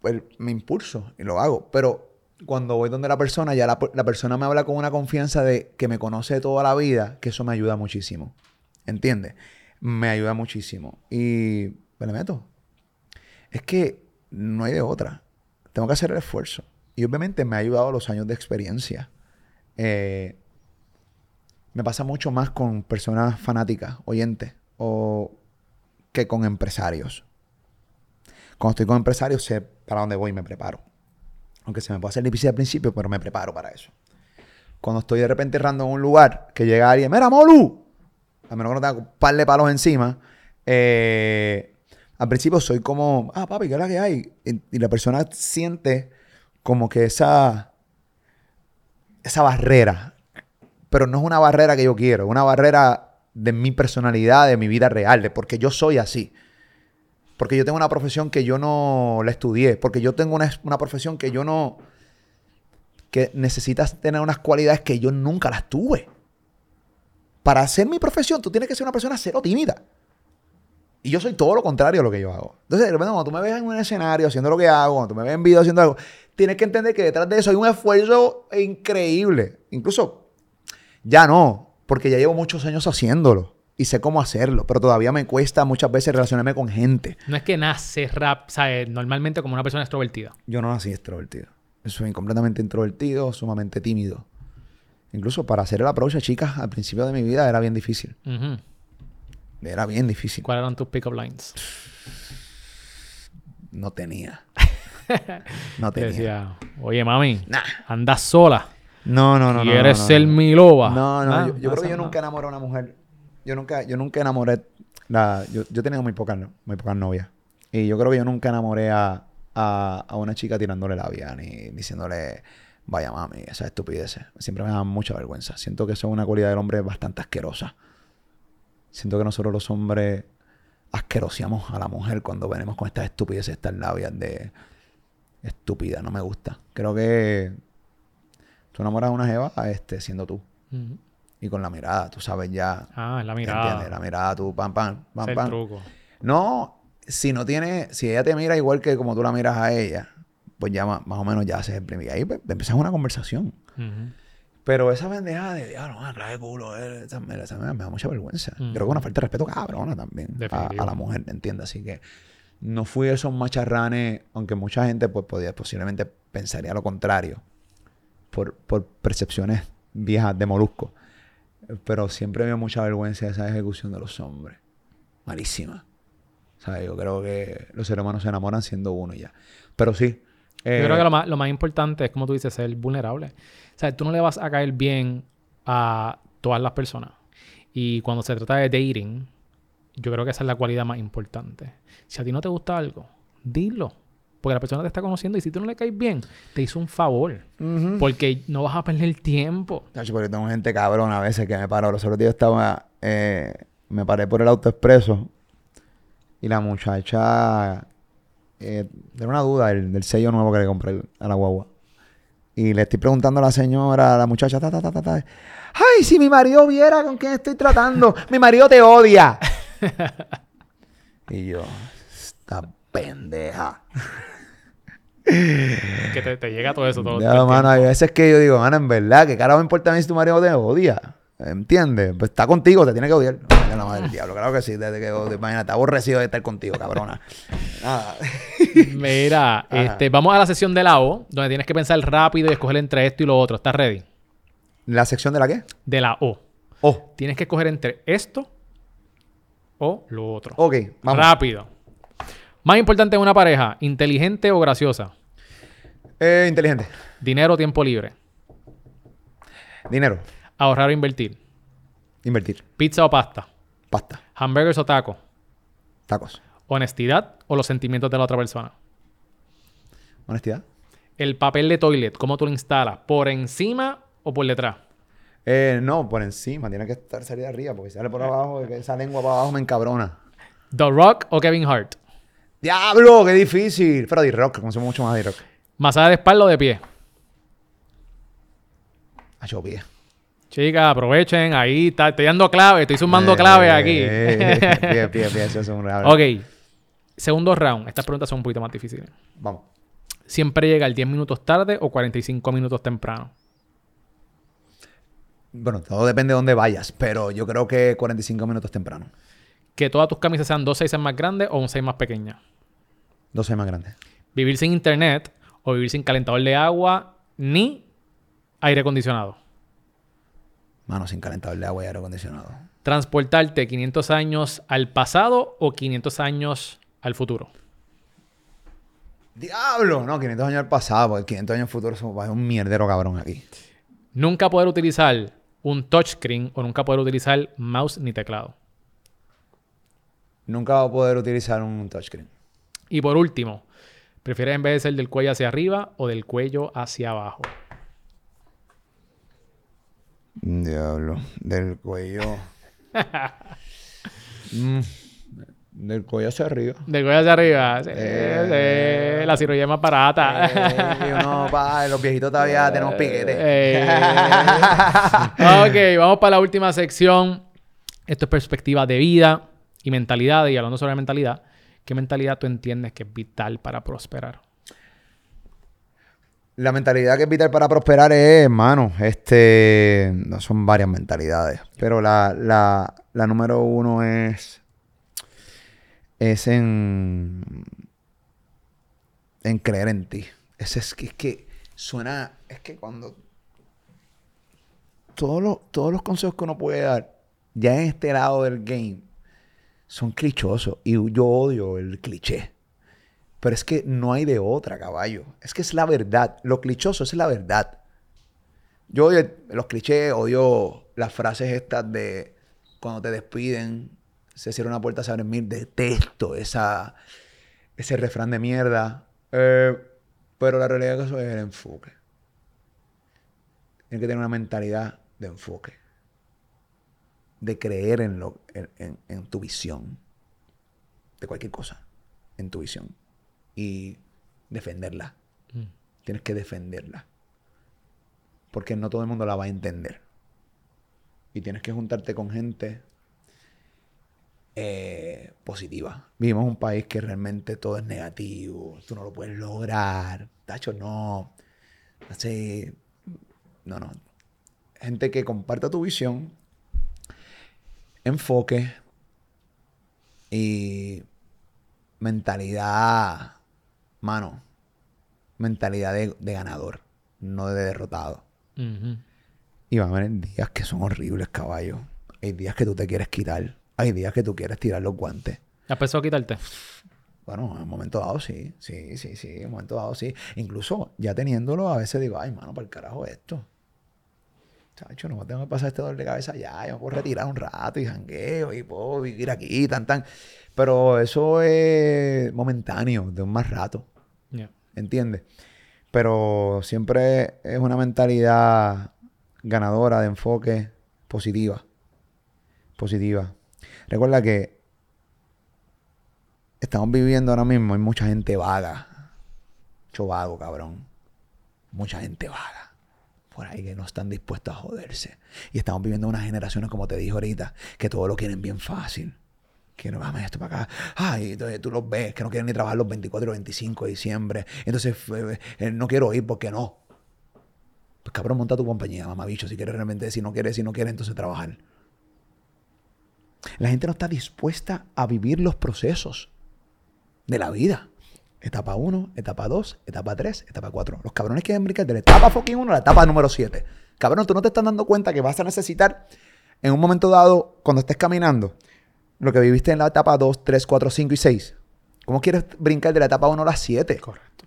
pues me impulso y lo hago. Pero cuando voy donde la persona, ya la, persona me habla con una confianza de que me conoce toda la vida, que eso me ayuda muchísimo. ¿Entiendes? Me ayuda muchísimo. Y me le meto. Es que no hay de otra tengo que hacer el esfuerzo. Y obviamente me ha ayudado los años de experiencia. Eh, me pasa mucho más con personas fanáticas, oyentes, o que con empresarios. Cuando estoy con empresarios sé para dónde voy y me preparo. Aunque se me puede hacer difícil al principio, pero me preparo para eso. Cuando estoy de repente errando en un lugar, que llega alguien, ¡Mira, Molu! A menos que no tenga un par de palos encima, eh, al principio soy como, ah, papi, ¿qué es la que hay? Y, la persona siente como que esa, esa barrera, pero no es una barrera que yo quiero, una barrera de mi personalidad, de mi vida real, de porque yo soy así. Porque yo tengo una profesión que yo no la estudié. Porque yo tengo una, una profesión que yo no... Que necesitas tener unas cualidades que yo nunca las tuve. Para hacer mi profesión, tú tienes que ser una persona cero tímida. Y yo soy todo lo contrario a lo que yo hago. Entonces, de repente, cuando tú me ves en un escenario haciendo lo que hago, cuando tú me ves en video haciendo algo, tienes que entender que detrás de eso hay un esfuerzo increíble. Incluso, ya no, porque ya llevo muchos años haciéndolo y sé cómo hacerlo, pero todavía me cuesta muchas veces relacionarme con gente. No es que naces rap, ¿sabes? Normalmente como una persona extrovertida. Yo no nací extrovertido. Soy completamente introvertido, sumamente tímido. Incluso para hacer el approach a chicas al principio de mi vida era bien difícil. Ujú. Era bien difícil. ¿Cuáles eran tus pick-up lines? No tenía. no Te tenía. decía, oye, mami, Nah. andas sola. No, no, no. ¿Quieres no, no, ser no. mi loba? No, no, Ah, yo, yo creo que yo nunca enamoré a una mujer. Yo nunca, yo nunca enamoré. La, yo, yo he tenido muy pocas, muy pocas novias. Y yo creo que yo nunca enamoré a, a, a una chica tirándole la vía ni diciéndole, vaya mami, esa estupidez. Siempre me da mucha vergüenza. Siento que eso es una cualidad del hombre bastante asquerosa. Siento que nosotros los hombres asquerosiamos a la mujer cuando venimos con estas estupideces, estas labias de estúpida, no me gusta. Creo que tú enamoras a una jeva este, siendo tú. Y con la mirada, tú sabes ya. Ah, en la ¿entiendes? mirada. La mirada, tú, pam, pam, pam, es el pam. truco. No, si no tiene, si ella te mira igual que como tú la miras a ella, pues ya ma- más, o menos ya haces el primer. Y ahí pues, empiezas una conversación. Ujú. Pero esa pendejada de, diablo, clase de culo, eh, esa, me, esa me, da mucha vergüenza. Mm. Creo que una falta de respeto cabrona también a, la mujer, ¿entiendes? Así que no fui esos macharranes, aunque mucha gente pues podía, posiblemente pensaría lo contrario, por, por percepciones viejas de molusco. Pero siempre me dio mucha vergüenza esa ejecución de los hombres. Malísima. O sea, yo creo que los seres humanos se enamoran siendo uno y ya. Pero sí. Eh, Yo creo que lo más, lo más importante es, como tú dices, ser vulnerable. O sea, tú no le vas a caer bien a todas las personas. Y cuando se trata de dating, yo creo que esa es la cualidad más importante. Si a ti no te gusta algo, dilo. Porque la persona te está conociendo y si tú no le caes bien, te hizo un favor. Porque no vas a perder tiempo. Tacho, porque tengo gente cabrona a veces que me paro. Los otros días estaba... eh, me paré por el auto expreso y la muchacha... Eh, una duda del, del sello nuevo que le compré a la guagua. Y le estoy preguntando a la señora, a la muchacha, ta, ta, ta, ta, ta. ¡Ay, si mi marido viera con quién estoy tratando! ¡Mi marido te odia! y yo, esta pendeja. Que te, te llega todo eso. Todo, Ya, todo el mano, hay veces que yo digo, mano, en verdad, ¿qué carajo me importa a mí si tu marido te odia? ¿Entiendes? Pues está contigo, te tiene que odiar. Ay, la madre del diablo, claro que sí, desde que odia. Imagínate, aborrecido de estar contigo, cabrona. Nada. Mira, Ajá. este, vamos a la sesión de la O, donde tienes que pensar rápido y escoger entre esto y lo otro. ¿Estás ready? ¿La sección de la qué? De la O. Oh, Tienes que escoger entre esto o lo otro. ok, vamos. Rápido. Más importante en una pareja, inteligente o graciosa. Eh, inteligente. Dinero o tiempo libre. Dinero. Ahorrar o invertir. Invertir. Pizza o pasta. Pasta. Hamburgers o taco. Tacos. Honestidad o los sentimientos de la otra persona. Honestidad. El papel de toilet, ¿cómo tú lo instalas? ¿Por encima o por detrás? Eh, no, por encima. Tiene que estar salida arriba, porque si sale por abajo, esa lengua para abajo me encabrona. The Rock o Kevin Hart. ¡Diablo! ¡Qué difícil! Pero D-Rock, consumo mucho más D-Rock. Masaje de espalda o de pie. A pie. Chicas, aprovechen. Ahí está, estoy dando clave, estoy sumando claves aquí. Pie, pie, pie. Eso es un ok. Segundo round. Estas preguntas son un poquito más difíciles. Vamos. ¿Siempre llega el 10 minutos tarde o 45 minutos temprano? Bueno, todo depende de dónde vayas, pero yo creo que 45 minutos temprano. Que todas tus camisas sean dos sizes más grandes o un size más pequeña. 12 más grande. Vivir sin internet o vivir sin calentador de agua ni aire acondicionado. Mano, sin calentador de agua y aire acondicionado. Transportarte 500 años al pasado o 500 años al futuro. ¡Diablo! No, 500 años al pasado, porque 500 años al futuro ser un mierdero cabrón aquí. Nunca poder utilizar un touchscreen o nunca poder utilizar mouse ni teclado. Nunca va a poder utilizar un touchscreen. Y por último, ¿prefieres envejecer del cuello hacia arriba o del cuello hacia abajo? Diablo. Del cuello. Mm, del cuello hacia arriba. Del cuello hacia arriba. Sí, Eh. sí. La cirugía es más barata. Eh, y uno, pa, los viejitos todavía tenemos piquete. Eh. ok, vamos para la última sección. Esto es perspectiva de vida y mentalidad. Y hablando sobre mentalidad, ¿qué mentalidad tú entiendes que es vital para prosperar? La mentalidad que es vital para prosperar es, hermano, este, son varias mentalidades, pero la, la, la número uno es, es en, en creer en ti. Ese es que, es que suena, es que cuando todos los, todos los consejos que uno puede dar, ya en este lado del game, son clichosos y yo odio el cliché. Pero es que no hay de otra, caballo. Es que es la verdad. Lo clichoso es la verdad. Yo los clichés, odio las frases estas de cuando te despiden, se cierra una puerta, se abre mil. Detesto esa, ese refrán de mierda. Eh, pero la realidad es que eso es el enfoque. Tienes que tener una mentalidad de enfoque. De creer en, lo, en- en tu visión. De cualquier cosa. En tu visión y defenderla. Tienes que defenderla. Porque no todo el mundo la va a entender. Y tienes que juntarte con gente eh, positiva. Vivimos en un país que realmente todo es negativo. Tú no lo puedes lograr. Tacho, no. Así. No, no. Gente que comparta tu visión, enfoque y mentalidad, mano, mentalidad de, de ganador, no de derrotado. Y van a haber días que son horribles, caballo. Hay días que tú te quieres quitar. Hay días que tú quieres tirar los guantes. ¿Has pensado quitarte? Bueno, en un momento dado sí, sí, sí, sí, en un momento dado sí. Incluso ya teniéndolo, a veces digo, ay, mano, para el carajo esto. Chacho, no me tengo que pasar este dolor de cabeza ya. Yo me puedo retirar un rato y jangueo y puedo vivir aquí, tan, tan. Pero eso es momentáneo, de un más rato. ¿Entiendes? Pero siempre es una mentalidad ganadora, de enfoque, positiva. Positiva. Recuerda que estamos viviendo ahora mismo, hay mucha gente vaga. Mucho vago, cabrón. Mucha gente vaga. Por ahí que no están dispuestos a joderse. Y estamos viviendo unas generaciones, como te dije ahorita, que todo lo quieren bien fácil. Que no dame esto para acá. Ay, entonces tú los ves, que no quieren ni trabajar los 24 y 25 de diciembre. Entonces, eh, no quiero ir porque no. Pues cabrón, monta tu compañía, mamabicho. Si quieres realmente, si no quieres, si no quieres, entonces trabajar. La gente no está dispuesta a vivir los procesos de la vida. Etapa 1, etapa 2, etapa 3, etapa 4. Los cabrones quieren brincar de la etapa fucking 1 a la etapa número 7. Cabrón, tú no te estás dando cuenta que vas a necesitar en un momento dado, cuando estés caminando, lo que viviste en la etapa 2, 3, 4, 5 y 6. ¿Cómo quieres brincar de la etapa 1 a la 7? Correcto.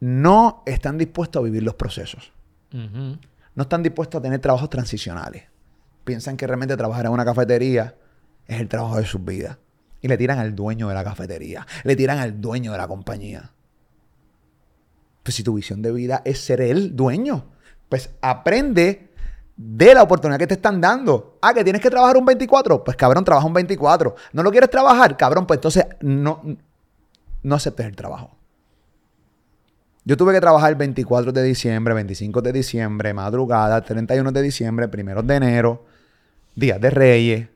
No están dispuestos a vivir los procesos. No están dispuestos a tener trabajos transicionales. Piensan que realmente trabajar en una cafetería es el trabajo de sus vidas. Y le tiran al dueño de la cafetería. Le tiran al dueño de la compañía. Pues si tu visión de vida es ser el dueño, pues aprende de la oportunidad que te están dando. Ah, que tienes que trabajar un 24. Pues cabrón, trabaja un 24. ¿No lo quieres trabajar? Cabrón, pues entonces no, no aceptes el trabajo. Yo tuve que trabajar el 24 de diciembre, 25 de diciembre, madrugada, 31 de diciembre, primeros de enero, días de reyes,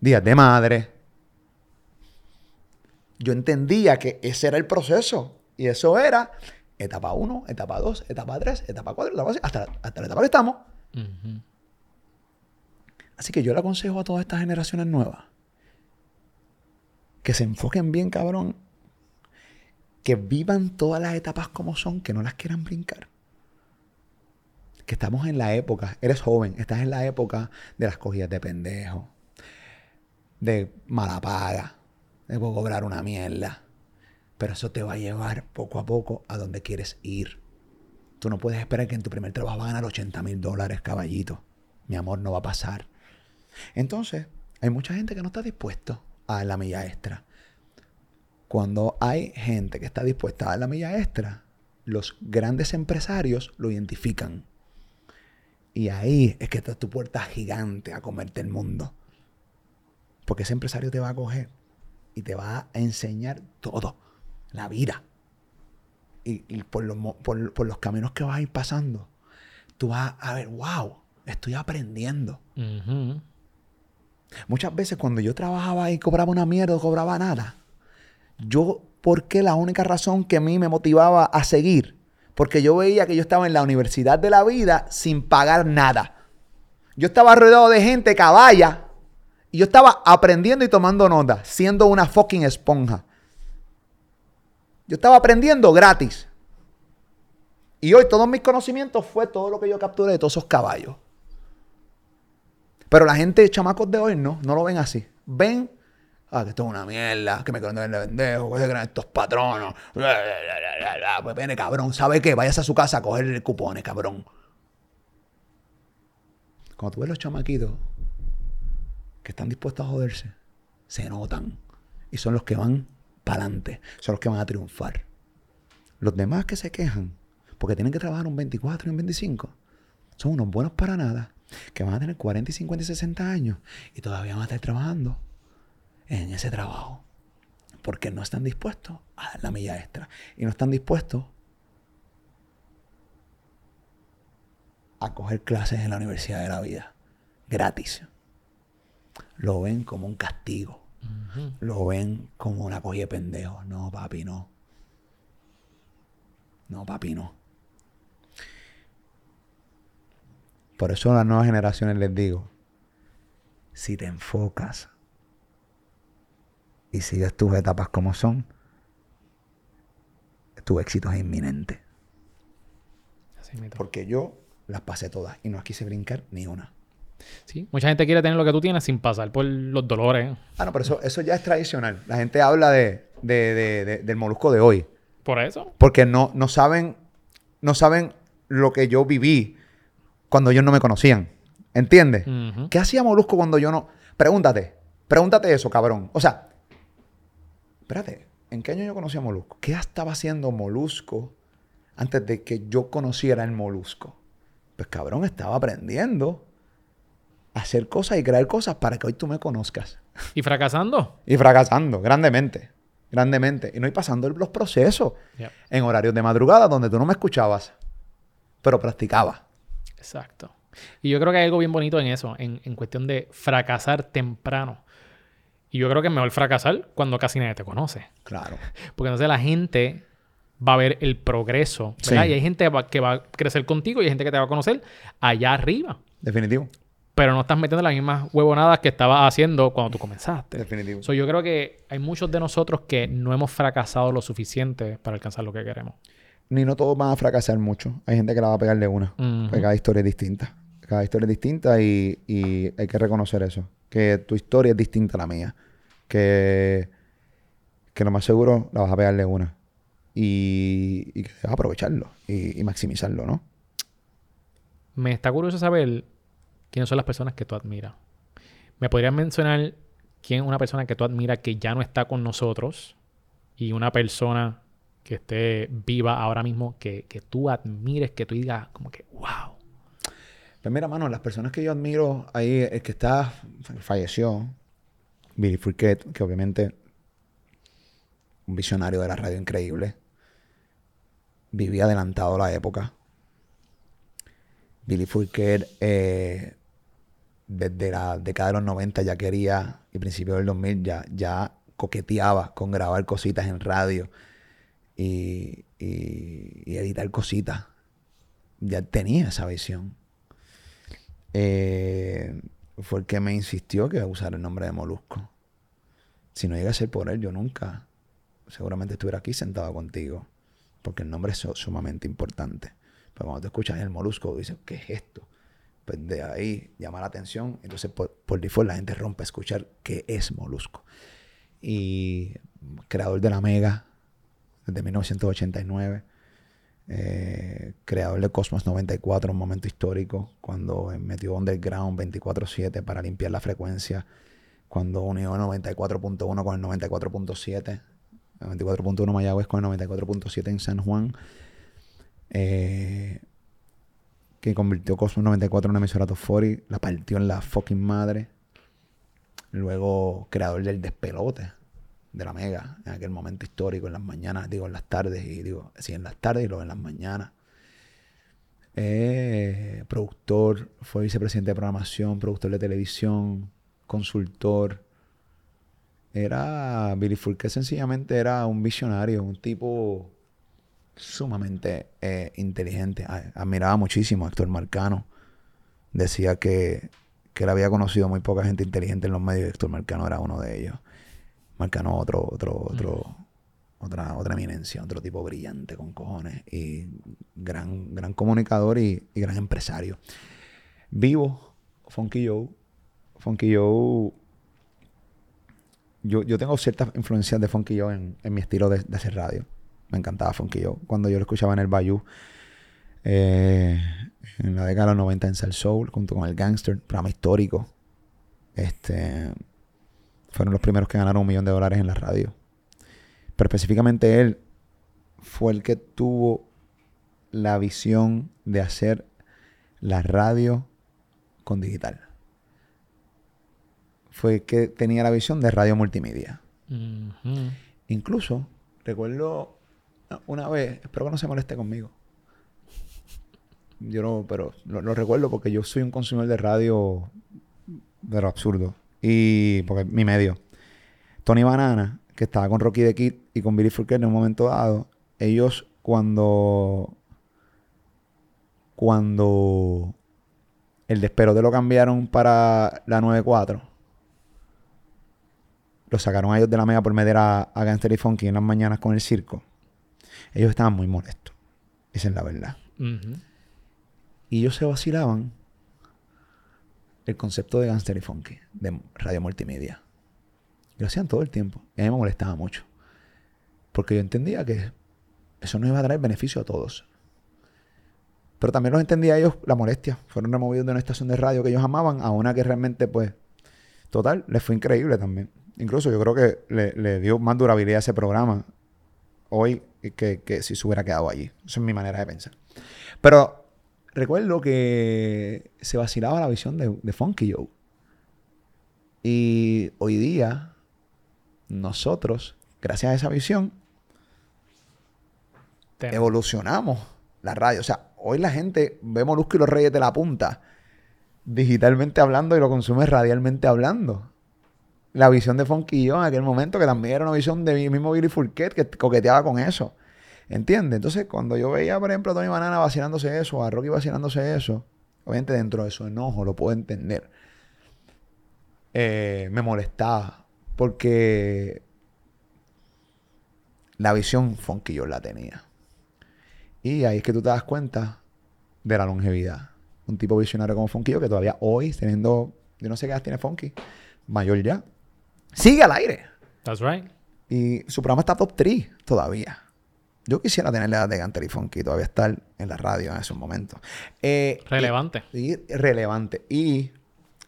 días de madre. Yo entendía que ese era el proceso. Y eso era etapa 1, etapa 2, etapa 3, etapa 4, etapa 5, hasta, hasta la etapa que estamos. Así que yo le aconsejo a todas estas generaciones nuevas que se enfoquen bien, cabrón. Que vivan todas las etapas como son, que no las quieran brincar. Que estamos en la época, eres joven, estás en la época de las cogidas de pendejo, de mala paga, de cobrar una mierda. Pero eso te va a llevar poco a poco a donde quieres ir. Tú no puedes esperar que en tu primer trabajo vas a ganar 80 mil dólares, caballito. Mi amor, no va a pasar. Entonces, hay mucha gente que no está dispuesto a la milla extra. Cuando hay gente que está dispuesta a dar la milla extra, los grandes empresarios lo identifican. Y ahí es que está tu puerta gigante a comerte el mundo. Porque ese empresario te va a coger y te va a enseñar todo, la vida. Y, por, los, por, los caminos que vas a ir pasando, tú vas a ver, wow, estoy aprendiendo. Muchas veces cuando yo trabajaba y cobraba una mierda o cobraba nada, yo, porque la única razón que a mí me motivaba a seguir, porque yo veía que yo estaba en la universidad de la vida sin pagar nada. Yo estaba rodeado de gente caballa y yo estaba aprendiendo y tomando nota, siendo una fucking esponja. Yo estaba aprendiendo gratis. Y hoy todos mis conocimientos fue todo lo que yo capturé de todos esos caballos. Pero la gente, chamacos de hoy, no, no lo ven así. Ven, ah, que esto es una mierda, que me quieren de pendejo, que se creen estos patronos. Pues viene, cabrón, ¿sabe qué? Vayas a su casa a coger el cupones, cabrón. Cuando tú ves los chamaquitos que están dispuestos a joderse, se notan. Y son los que van para adelante, son los que van a triunfar. Los demás que se quejan porque tienen que trabajar un 24 y un 25 son unos buenos para nada que van a tener 40 y 50 y 60 años y todavía van a estar trabajando en ese trabajo. Porque no están dispuestos a dar la milla extra. Y no están dispuestos a coger clases en la Universidad de la Vida. Gratis. Lo ven como un castigo. Lo ven como una cogida de pendejo. No, papi, no. No, papi, no. Por eso a las nuevas generaciones les digo, si te enfocas y sigues tus etapas como son, tu éxito es inminente. Porque yo las pasé todas y no quise brincar ni una. Sí, mucha gente quiere tener lo que tú tienes sin pasar por los dolores. Ah, no, pero eso, eso ya es tradicional. La gente habla de, del molusco de hoy. ¿Por eso? Porque no, no saben, no saben lo que yo viví cuando ellos no me conocían. ¿Entiendes? ¿Qué hacía Molusco cuando yo no...? Pregúntate. Pregúntate eso, cabrón. O sea, espérate. ¿En qué año yo conocí a Molusco? ¿Qué estaba haciendo Molusco antes de que yo conociera el Molusco? Pues cabrón, estaba aprendiendo hacer cosas y crear cosas para que hoy tú me conozcas. ¿Y fracasando? y fracasando, grandemente. Grandemente. Y no ir pasando los procesos en horarios de madrugada donde tú no me escuchabas, pero practicaba. Exacto. Y yo creo que hay algo bien bonito en eso, en, cuestión de fracasar temprano. Y yo creo que es mejor fracasar cuando casi nadie te conoce. Claro. Porque entonces la gente va a ver el progreso, ¿verdad? Y hay gente que va a crecer contigo y hay gente que te va a conocer allá arriba. Definitivo. Pero no estás metiendo las mismas huevonadas que estabas haciendo cuando tú comenzaste. Definitivo. yo creo que hay muchos de nosotros que no hemos fracasado lo suficiente para alcanzar lo que queremos ni no todos van a fracasar mucho. Hay gente que la va a pegar de una. Porque cada historia es distinta. Cada historia es distinta y, hay que reconocer eso. Que tu historia es distinta a la mía. Que, que lo más seguro la vas a pegar de una. Y, y que debes aprovecharlo y, maximizarlo, ¿no? Me está curioso saber quiénes son las personas que tú admiras. ¿Me podrías mencionar quién es una persona que tú admiras que ya no está con nosotros y una persona que esté viva ahora mismo, que, tú admires, que tú digas como que, wow. Pues mira, mano, las personas que yo admiro ahí, el que está, falleció, Billy Fourquet, que obviamente un visionario de la radio increíble, vivía adelantado la época. Billy Fourquet, eh, desde la década de los 90 ya quería, y principios del 2000 ya, ya coqueteaba con grabar cositas en radio y, editar cositas. Ya tenía esa visión. Eh, fue el que me insistió que usar el nombre de Molusco. Si no llega a ser por él, yo nunca, seguramente estuviera aquí sentado contigo. Porque el nombre es sumamente importante. Pero cuando te escuchas el Molusco, dices, ¿qué es esto? Pues de ahí llama la atención. Entonces, por, por default, la gente rompe a escuchar qué es Molusco. Y creador de la Mega, desde 1989. Eh, creador de Cosmos 94, un momento histórico, cuando metió Underground 24-7 para limpiar la frecuencia, cuando unió el 94.1 con el 94.7, 94.1 Mayagüez con el 94.7 en San Juan, eh, que convirtió Cosmos 94 en una emisora top 40, la partió en la fucking madre. Luego, creador del despelote de la Mega, en aquel momento histórico, en las mañanas, digo, en las tardes, y digo, sí, en las tardes y luego en las mañanas. Eh, productor, fue vicepresidente de programación, productor de televisión, consultor. Era, Billy Fourquet sencillamente era un visionario, un tipo sumamente eh, inteligente. Admiraba muchísimo a Héctor Marcano. Decía que, que él había conocido muy poca gente inteligente en los medios y Héctor Marcano era uno de ellos. Marcano otro, otro, otro, otra, otra eminencia, otro tipo brillante con cojones y gran, gran comunicador y, gran empresario. Vivo, Funky Joe. Funky Joe. Yo, yo tengo ciertas influencias de Funky Joe en, en mi estilo de, de hacer radio. Me encantaba Funky Joe. Cuando yo lo escuchaba en el Bayou, eh, en la década de los 90 en Sal Soul, junto con el Gangster, programa histórico. Este, fueron los primeros que ganaron un millón de dólares en la radio. Pero específicamente él fue el que tuvo la visión de hacer la radio con digital. Fue el que tenía la visión de radio multimedia. Incluso, recuerdo una vez, espero que no se moleste conmigo. Yo no, pero lo, recuerdo porque yo soy un consumidor de radio de lo absurdo. Y porque mi medio. Tony Banana, que estaba con Rocky the Kid y con Billy Fourquet en un momento dado, ellos cuando cuando el desperote lo cambiaron para la 94 lo sacaron a ellos de la mega por meter a, a Gangster y Funky en las mañanas con el circo ellos estaban muy molestos. Esa es la verdad. Y ellos se vacilaban el concepto de Gangster y Funky, de radio multimedia. Lo hacían todo el tiempo. Y a mí me molestaba mucho. Porque yo entendía que eso no iba a traer beneficio a todos. Pero también los entendía ellos la molestia. Fueron removidos de una estación de radio que ellos amaban a una que realmente, pues, total, les fue increíble también. Incluso yo creo que le, le dio más durabilidad a ese programa hoy que, si se hubiera quedado allí. Esa es mi manera de pensar. Pero recuerdo que se vacilaba la visión de, Funky Joe. Y hoy día, nosotros, gracias a esa visión, evolucionamos la radio. O sea, hoy la gente ve Molusco y los Reyes de la Punta digitalmente hablando y lo consume radialmente hablando la visión de Fonquillo en aquel momento, que también era una visión de mi mismo Billy Fourquet, que coqueteaba con eso. ¿Entiendes? Entonces, cuando yo veía, por ejemplo, a Tony Banana vacilándose eso, a Rocky vacilándose eso, obviamente dentro de su enojo, lo puedo entender. Eh, me molestaba. Porque la visión Funky la tenía. Y ahí es que tú te das cuenta de la longevidad. Un tipo visionario como Funky que todavía hoy, teniendo, yo no sé qué edad tiene Funky, mayor ya, sigue al aire. That's right. Y su programa está top 3 todavía. Yo quisiera tener la edad de Ganter y Funky, todavía estar en la radio en esos momentos. Eh, relevante. Y, relevante. Y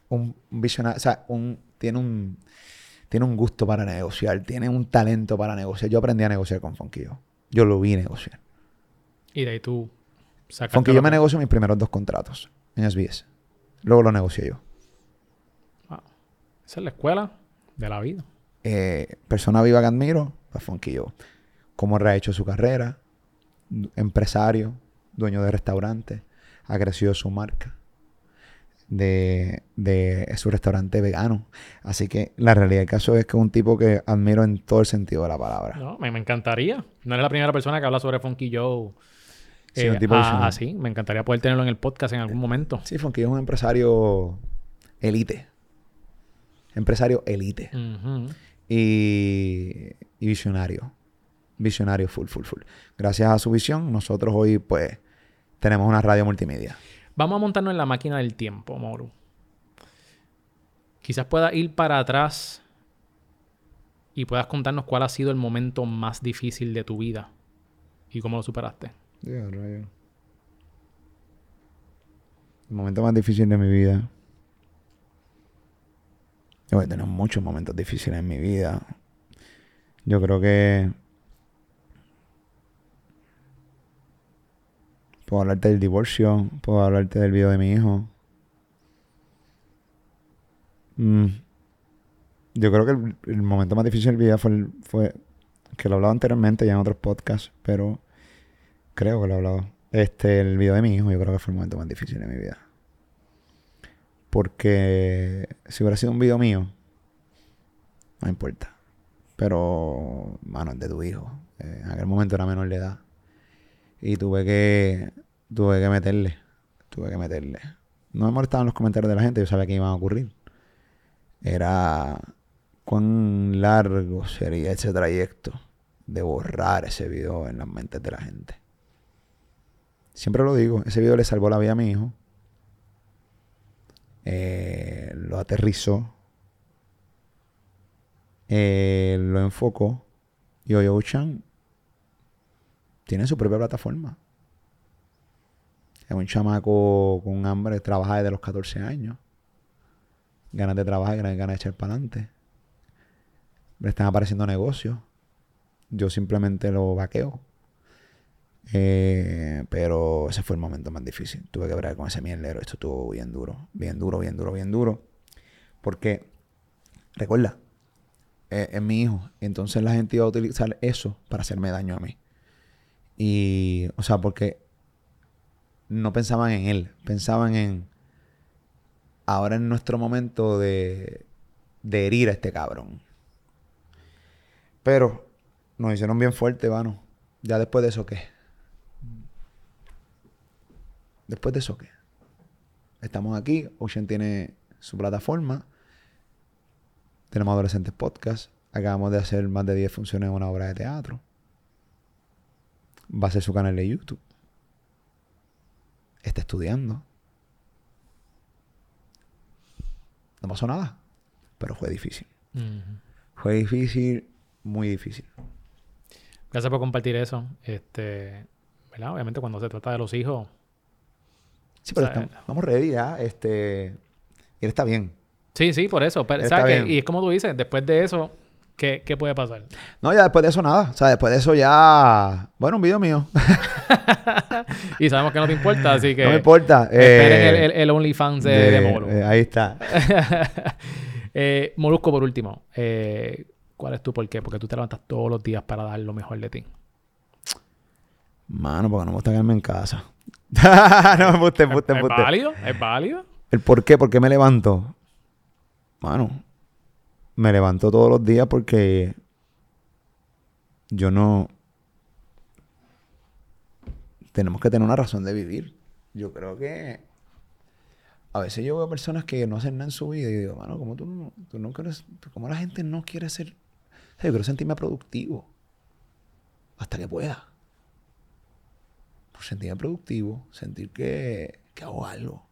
un visionario, o sea, un, tiene un tiene un gusto para negociar, tiene un talento para negociar. Yo aprendí a negociar con Funky. Yo, lo vi negociar. Y de ahí tú sacaste. Yo me negocio mis primeros dos contratos en SBS. Luego lo negocié yo. Esa es la escuela de la vida. Eh, persona viva que admiro, pues Funky Joe. Cómo rehecho su carrera, empresario, dueño de restaurante, ha crecido su marca de, de su restaurante vegano. Así que la realidad del caso es que es un tipo que admiro en todo el sentido de la palabra. No, me, encantaría. No eres la primera persona que habla sobre Funky Joe. Sí, un eh, tipo así. Me encantaría poder tenerlo en el podcast en algún momento. Sí, Funky es un empresario elite empresario elite. y, visionario. Visionario full, full, full. Gracias a su visión, nosotros hoy, pues, tenemos una radio multimedia. Vamos a montarnos en la máquina del tiempo, Mauro. Quizás puedas ir para atrás y puedas contarnos cuál ha sido el momento más difícil de tu vida y cómo lo superaste. El momento más difícil de mi vida. Yo a tener muchos momentos difíciles en mi vida. Yo creo que Puedo hablarte del divorcio. Puedo hablarte del video de mi hijo. Mm. Yo creo que el, momento más difícil del video fue, el- fue que lo he hablado anteriormente ya en otros podcasts, pero creo que lo he hablado. Este, el video de mi hijo, yo creo que fue el momento más difícil de mi vida. Porque si hubiera sido un video mío, no importa. Pero, mano, es de tu hijo. Eh, en aquel momento era menor de edad. Y tuve que, tuve que meterle. Tuve que meterle. No me molestaban los comentarios de la gente, yo sabía que iban a ocurrir. Era cuán largo sería ese trayecto de borrar ese video en las mentes de la gente. Siempre lo digo, ese video le salvó la vida a mi hijo. Eh, lo aterrizó. Eh, lo enfocó. Y Oyo Chan tiene su propia plataforma. Es un chamaco con hambre, trabaja desde los 14 años. Ganas de trabajar, ganas, ganas de echar para adelante. Le están apareciendo negocios. Yo simplemente lo vaqueo. Eh, pero ese fue el momento más difícil. Tuve que ver con ese mierdero. Esto estuvo bien duro. Bien duro, bien duro, bien duro. Porque, recuerda, eh, es mi hijo. Entonces la gente iba a utilizar eso para hacerme daño a mí. Y, o sea, porque no pensaban en él. Pensaban en, ahora es nuestro momento de, de herir a este cabrón. Pero nos hicieron bien fuerte, vano. Ya después de eso, ¿qué? Después de eso, ¿qué? Estamos aquí. Ocean tiene su plataforma. Tenemos Adolescentes Podcast. Acabamos de hacer más de 10 funciones en una obra de teatro. Va a ser su canal de YouTube. Está estudiando. No pasó nada. Pero fue difícil. Fue difícil, muy difícil. Gracias por compartir eso. Este, ¿verdad? Obviamente cuando se trata de los hijos, Sí, pero O sea, estamos, estamos ready ya. Este, y él está bien. Sí, sí, por eso. Y es como tú dices, después de eso, ¿qué, qué puede pasar? No, ya después de eso nada. O sea, después de eso ya... Bueno, un video mío. y sabemos que no te importa, así que no me importa. esperen Eh, el, el, el OnlyFans de, de- de Molo. eh, ahí está. Eh, Molusco, por último. eh, ¿Cuál es tu por qué? Porque tú te levantas todos los días para dar lo mejor de ti. Mano, porque no me gusta quedarme en casa. no, embuste, embuste, ¿Es embuste. válido? ¿Es válido? ¿El por qué? ¿Por qué me levanto? Mano, me levanto todos los días porque yo no... Tenemos que tener una razón de vivir. Yo creo que a veces yo veo personas que no hacen nada en su vida y digo, mano, ¿cómo tú no, tú no quieres, cómo la gente no quiere ser... O sea, yo quiero sentirme productivo hasta que pueda. Sentirme productivo, sentir que, que hago algo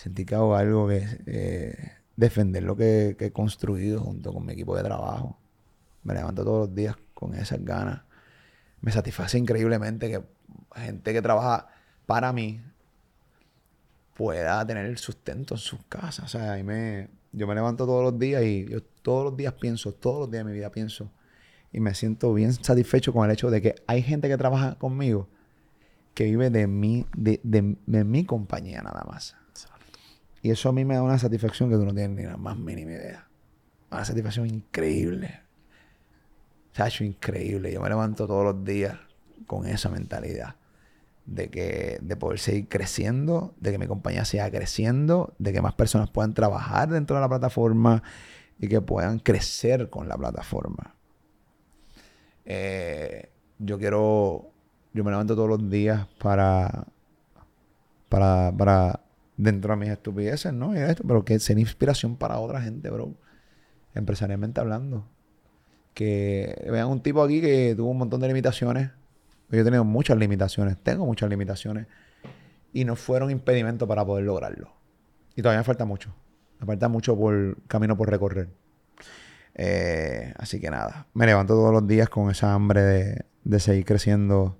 sentir que hago algo que eh, defender lo que, que he construido junto con mi equipo de trabajo. Me levanto todos los días con esas ganas. Me satisface increíblemente que gente que trabaja para mí pueda tener el sustento en sus casas. O sea, a mí me, yo me levanto todos los días y yo todos los días pienso, todos los días de mi vida pienso. Y me siento bien satisfecho con el hecho de que hay gente que trabaja conmigo que vive de mi, de, de- de mi compañía nada más. Y eso a mí me da una satisfacción que tú no tienes ni la más mínima idea. Una satisfacción increíble. Chacho, increíble. Yo me levanto todos los días con esa mentalidad. De que, de poder seguir creciendo, de que mi compañía siga creciendo, de que más personas puedan trabajar dentro de la plataforma y que puedan crecer con la plataforma. Eh, yo quiero, yo me levanto todos los días para, para, para dentro de mis estupideces, ¿no? Y esto, pero que ser inspiración para otra gente, bro. Empresarialmente hablando. Que vean un tipo aquí que tuvo un montón de limitaciones. Yo he tenido muchas limitaciones, tengo muchas limitaciones. Y no fueron impedimento para poder lograrlo. Y todavía me falta mucho. Me falta mucho por camino por recorrer. Eh, así que nada, me levanto todos los días con esa hambre de, de seguir creciendo,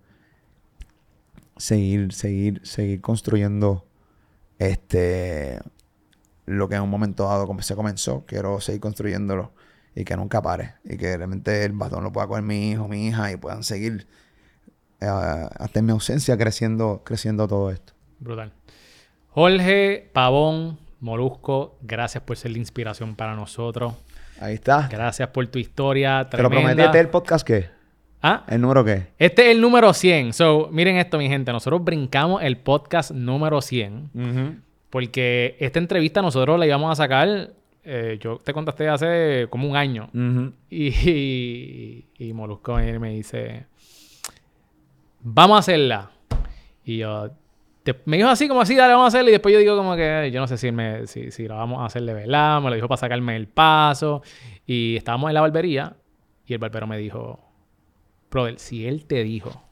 seguir, seguir, seguir construyendo este lo que en un momento dado se comenzó. Quiero seguir construyéndolo y que nunca pare. Y que realmente el bastón lo pueda coger mi hijo, mi hija y puedan seguir eh, hasta en mi ausencia creciendo, creciendo todo esto. Brutal. Jorge Pavón Molusco, gracias por ser la inspiración para nosotros. Ahí está. Gracias por tu historia. ¿Te lo prometí ¿Este el podcast qué? ¿Ah? ¿El número qué? Este es el número 100. So, miren esto, mi gente. Nosotros brincamos el podcast número 100. Porque esta entrevista nosotros la íbamos a sacar. Eh, yo te contacté hace como un año. y, y, Molusco me dice: Vamos a hacerla. Y yo, me dijo así, como así, dale, vamos a hacerlo. Y después yo digo como que yo no sé si, me, si, si lo vamos a hacer de verdad. Me lo dijo para sacarme el paso. Y estábamos en la barbería y el barbero me dijo, brother, si él te dijo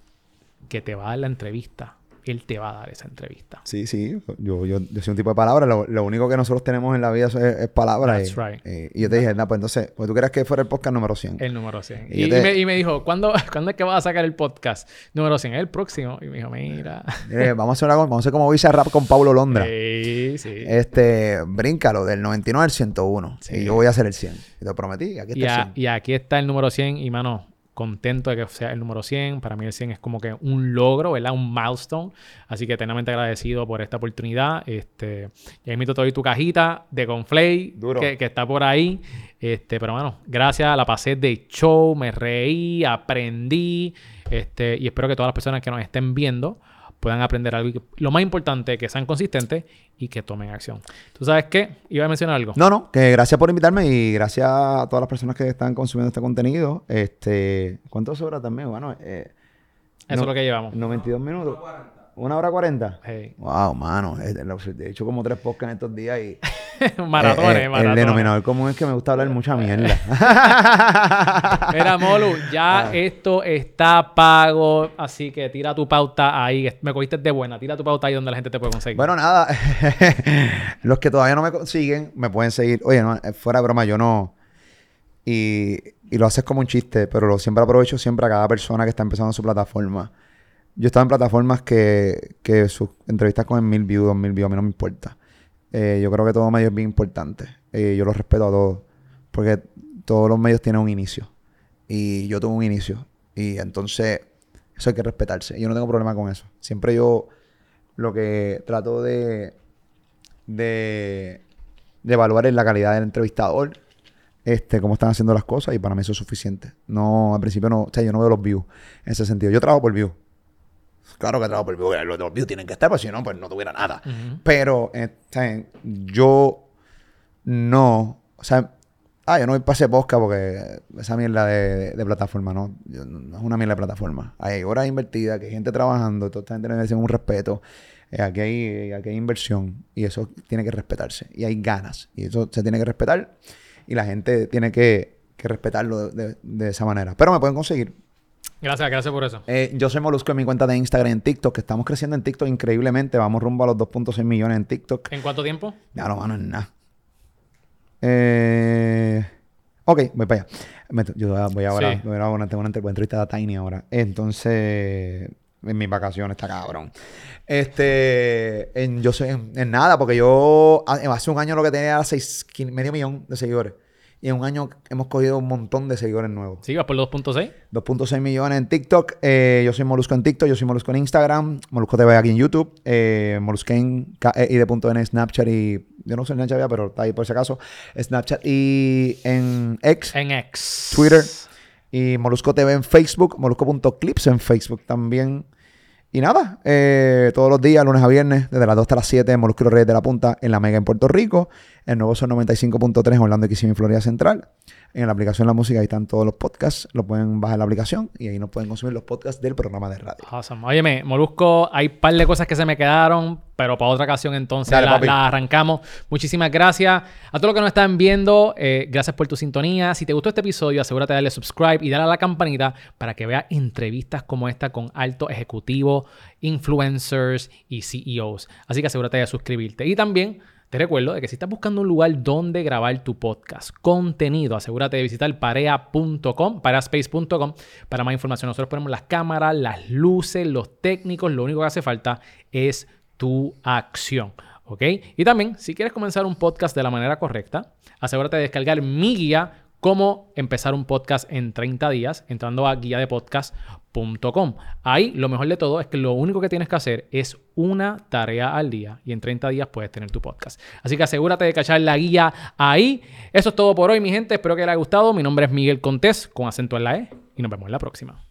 que te va a dar la entrevista, él te va a dar esa entrevista. Sí, sí. Yo, yo, yo soy un tipo de palabras. Lo, único que nosotros tenemos en la vida es, palabras. That's y, right. y, yo te dije, pues entonces, pues tú crees que fuera el podcast número 100. El número 100. Y, y, me, dijo, ¿cuándo, ¿cuándo es que vas a sacar el podcast número 100? El próximo. Y me dijo, mira. vamos a hacer algo, vamos a hacer como Visa Rap con Pablo Londra. Sí, sí. Este, bríncalo, del 99 al 101. Y yo voy a hacer el 100. Y te prometí, aquí está el 100. Y aquí está el número 100. Y mano, contento de que sea el número 100. Para mí el 100 es como que un logro, ¿verdad? Un milestone. Así que eternamente agradecido por esta oportunidad. Este, ya invito todo tu cajita de Conflay que, que, está por ahí. Este, pero bueno, gracias, la pasé de show, me reí, aprendí. Este, y espero que todas las personas que nos estén viendo puedan aprender algo. Y lo más importante es que sean consistentes y que tomen acción. ¿Tú sabes qué? ¿Iba a mencionar algo? No, no, que gracias por invitarme y gracias a todas las personas que están consumiendo este contenido. Este, ¿Cuántas horas también? Bueno, eh, eso es lo que llevamos. 92 minutos. ¿Una hora cuarenta? Wow, mano. He hecho como tres podcasts en estos días y... maratones, eh, eh, El denominador común es que me gusta hablar mucha mierda. Mira, Molu, ya ah. esto está pago, así que tira tu pauta ahí. Me cogiste de buena. Tira tu pauta ahí donde la gente te puede conseguir. Bueno, nada. Los que todavía no me consiguen, me pueden seguir. Oye, no, eh, fuera de broma, yo no... Y, y lo haces como un chiste, pero lo siempre aprovecho siempre a cada persona que está empezando su plataforma yo estaba en plataformas que, que sus entrevistas con mil views, dos mil views, a mí no me importa. Eh, yo creo que todo medio es bien importante. Eh, yo lo respeto a todos. Porque todos los medios tienen un inicio. Y yo tuve un inicio. Y entonces, eso hay que respetarse. Yo no tengo problema con eso. Siempre yo lo que trato de, de, de evaluar es la calidad del entrevistador, este, cómo están haciendo las cosas, y para mí eso es suficiente. No, al principio no, o sea, yo no veo los views en ese sentido. Yo trabajo por views. Claro que trabajo por view, los, views tienen que estar, porque si no, pues no tuviera nada. Pero, eh, yo no, o sea, ah, yo no me pasé posca porque esa mierda de, de, plataforma, no, no es una mierda de plataforma. Hay horas invertidas, que hay gente trabajando, toda esta gente merece un respeto. Eh, aquí, hay, aquí hay inversión y eso tiene que respetarse. Y hay ganas y eso se tiene que respetar y la gente tiene que, que respetarlo de, de esa manera. Pero me pueden conseguir Gracias, gracias por eso. Eh, yo soy Molusco en mi cuenta de Instagram y en TikTok, que estamos creciendo en TikTok increíblemente. Vamos rumbo a los 2.6 millones en TikTok. ¿En cuánto tiempo? Ya no, mano, en nada. Eh, ok, voy para allá. yo voy ahora, voy a una, tengo una entrevista a Tiny ahora. Entonces, en mis vacaciones está cabrón. Este, en, yo sé, en, nada, porque yo hace un año lo que tenía era seis, medio millón de seguidores. Y en un año hemos cogido un montón de seguidores nuevos. ¿Sí? ¿Vas por 2.6? 2.6 millones en TikTok. Eh, yo soy Molusco en TikTok, yo soy Molusco en Instagram. Molusco TV aquí en YouTube. Eh, y en Snapchat y... Yo no sé en Snapchat pero está ahí por si acaso. Snapchat y en X. En X. Twitter. Y Molusco TV en Facebook. Molusco.clips en Facebook también. Y nada, eh, todos los días, lunes a viernes, desde las 2 hasta las 7, Molusco Reyes de la Punta en la Mega en Puerto Rico. El nuevo son 95.3 en Orlando, Kissimmee, Florida Central. En la aplicación La Música ahí están todos los podcasts. Lo pueden bajar la aplicación y ahí nos pueden consumir los podcasts del programa de radio. Awesome. Óyeme, Molusco, hay un par de cosas que se me quedaron, pero para otra ocasión entonces la, arrancamos. Muchísimas gracias a todos los que nos están viendo. Eh, gracias por tu sintonía. Si te gustó este episodio, asegúrate de darle subscribe y darle a la campanita para que veas entrevistas como esta con altos ejecutivos, influencers y CEOs. Así que asegúrate de suscribirte. Y también te recuerdo de que si estás buscando un lugar donde grabar tu podcast, contenido, asegúrate de visitar parea.com, paraspace.com para más información. Nosotros ponemos las cámaras, las luces, los técnicos, lo único que hace falta es tu acción. ¿Ok? Y también, si quieres comenzar un podcast de la manera correcta, asegúrate de descargar mi guía cómo empezar un podcast en 30 días entrando a guía de. Ahí lo mejor de todo es que lo único que tienes que hacer es una tarea al día y en 30 días puedes tener tu podcast. Así que asegúrate de cachar la guía ahí. Eso es todo por hoy, mi gente. Espero que les haya gustado. Mi nombre es Miguel Contés con acento en la E y nos vemos en la próxima.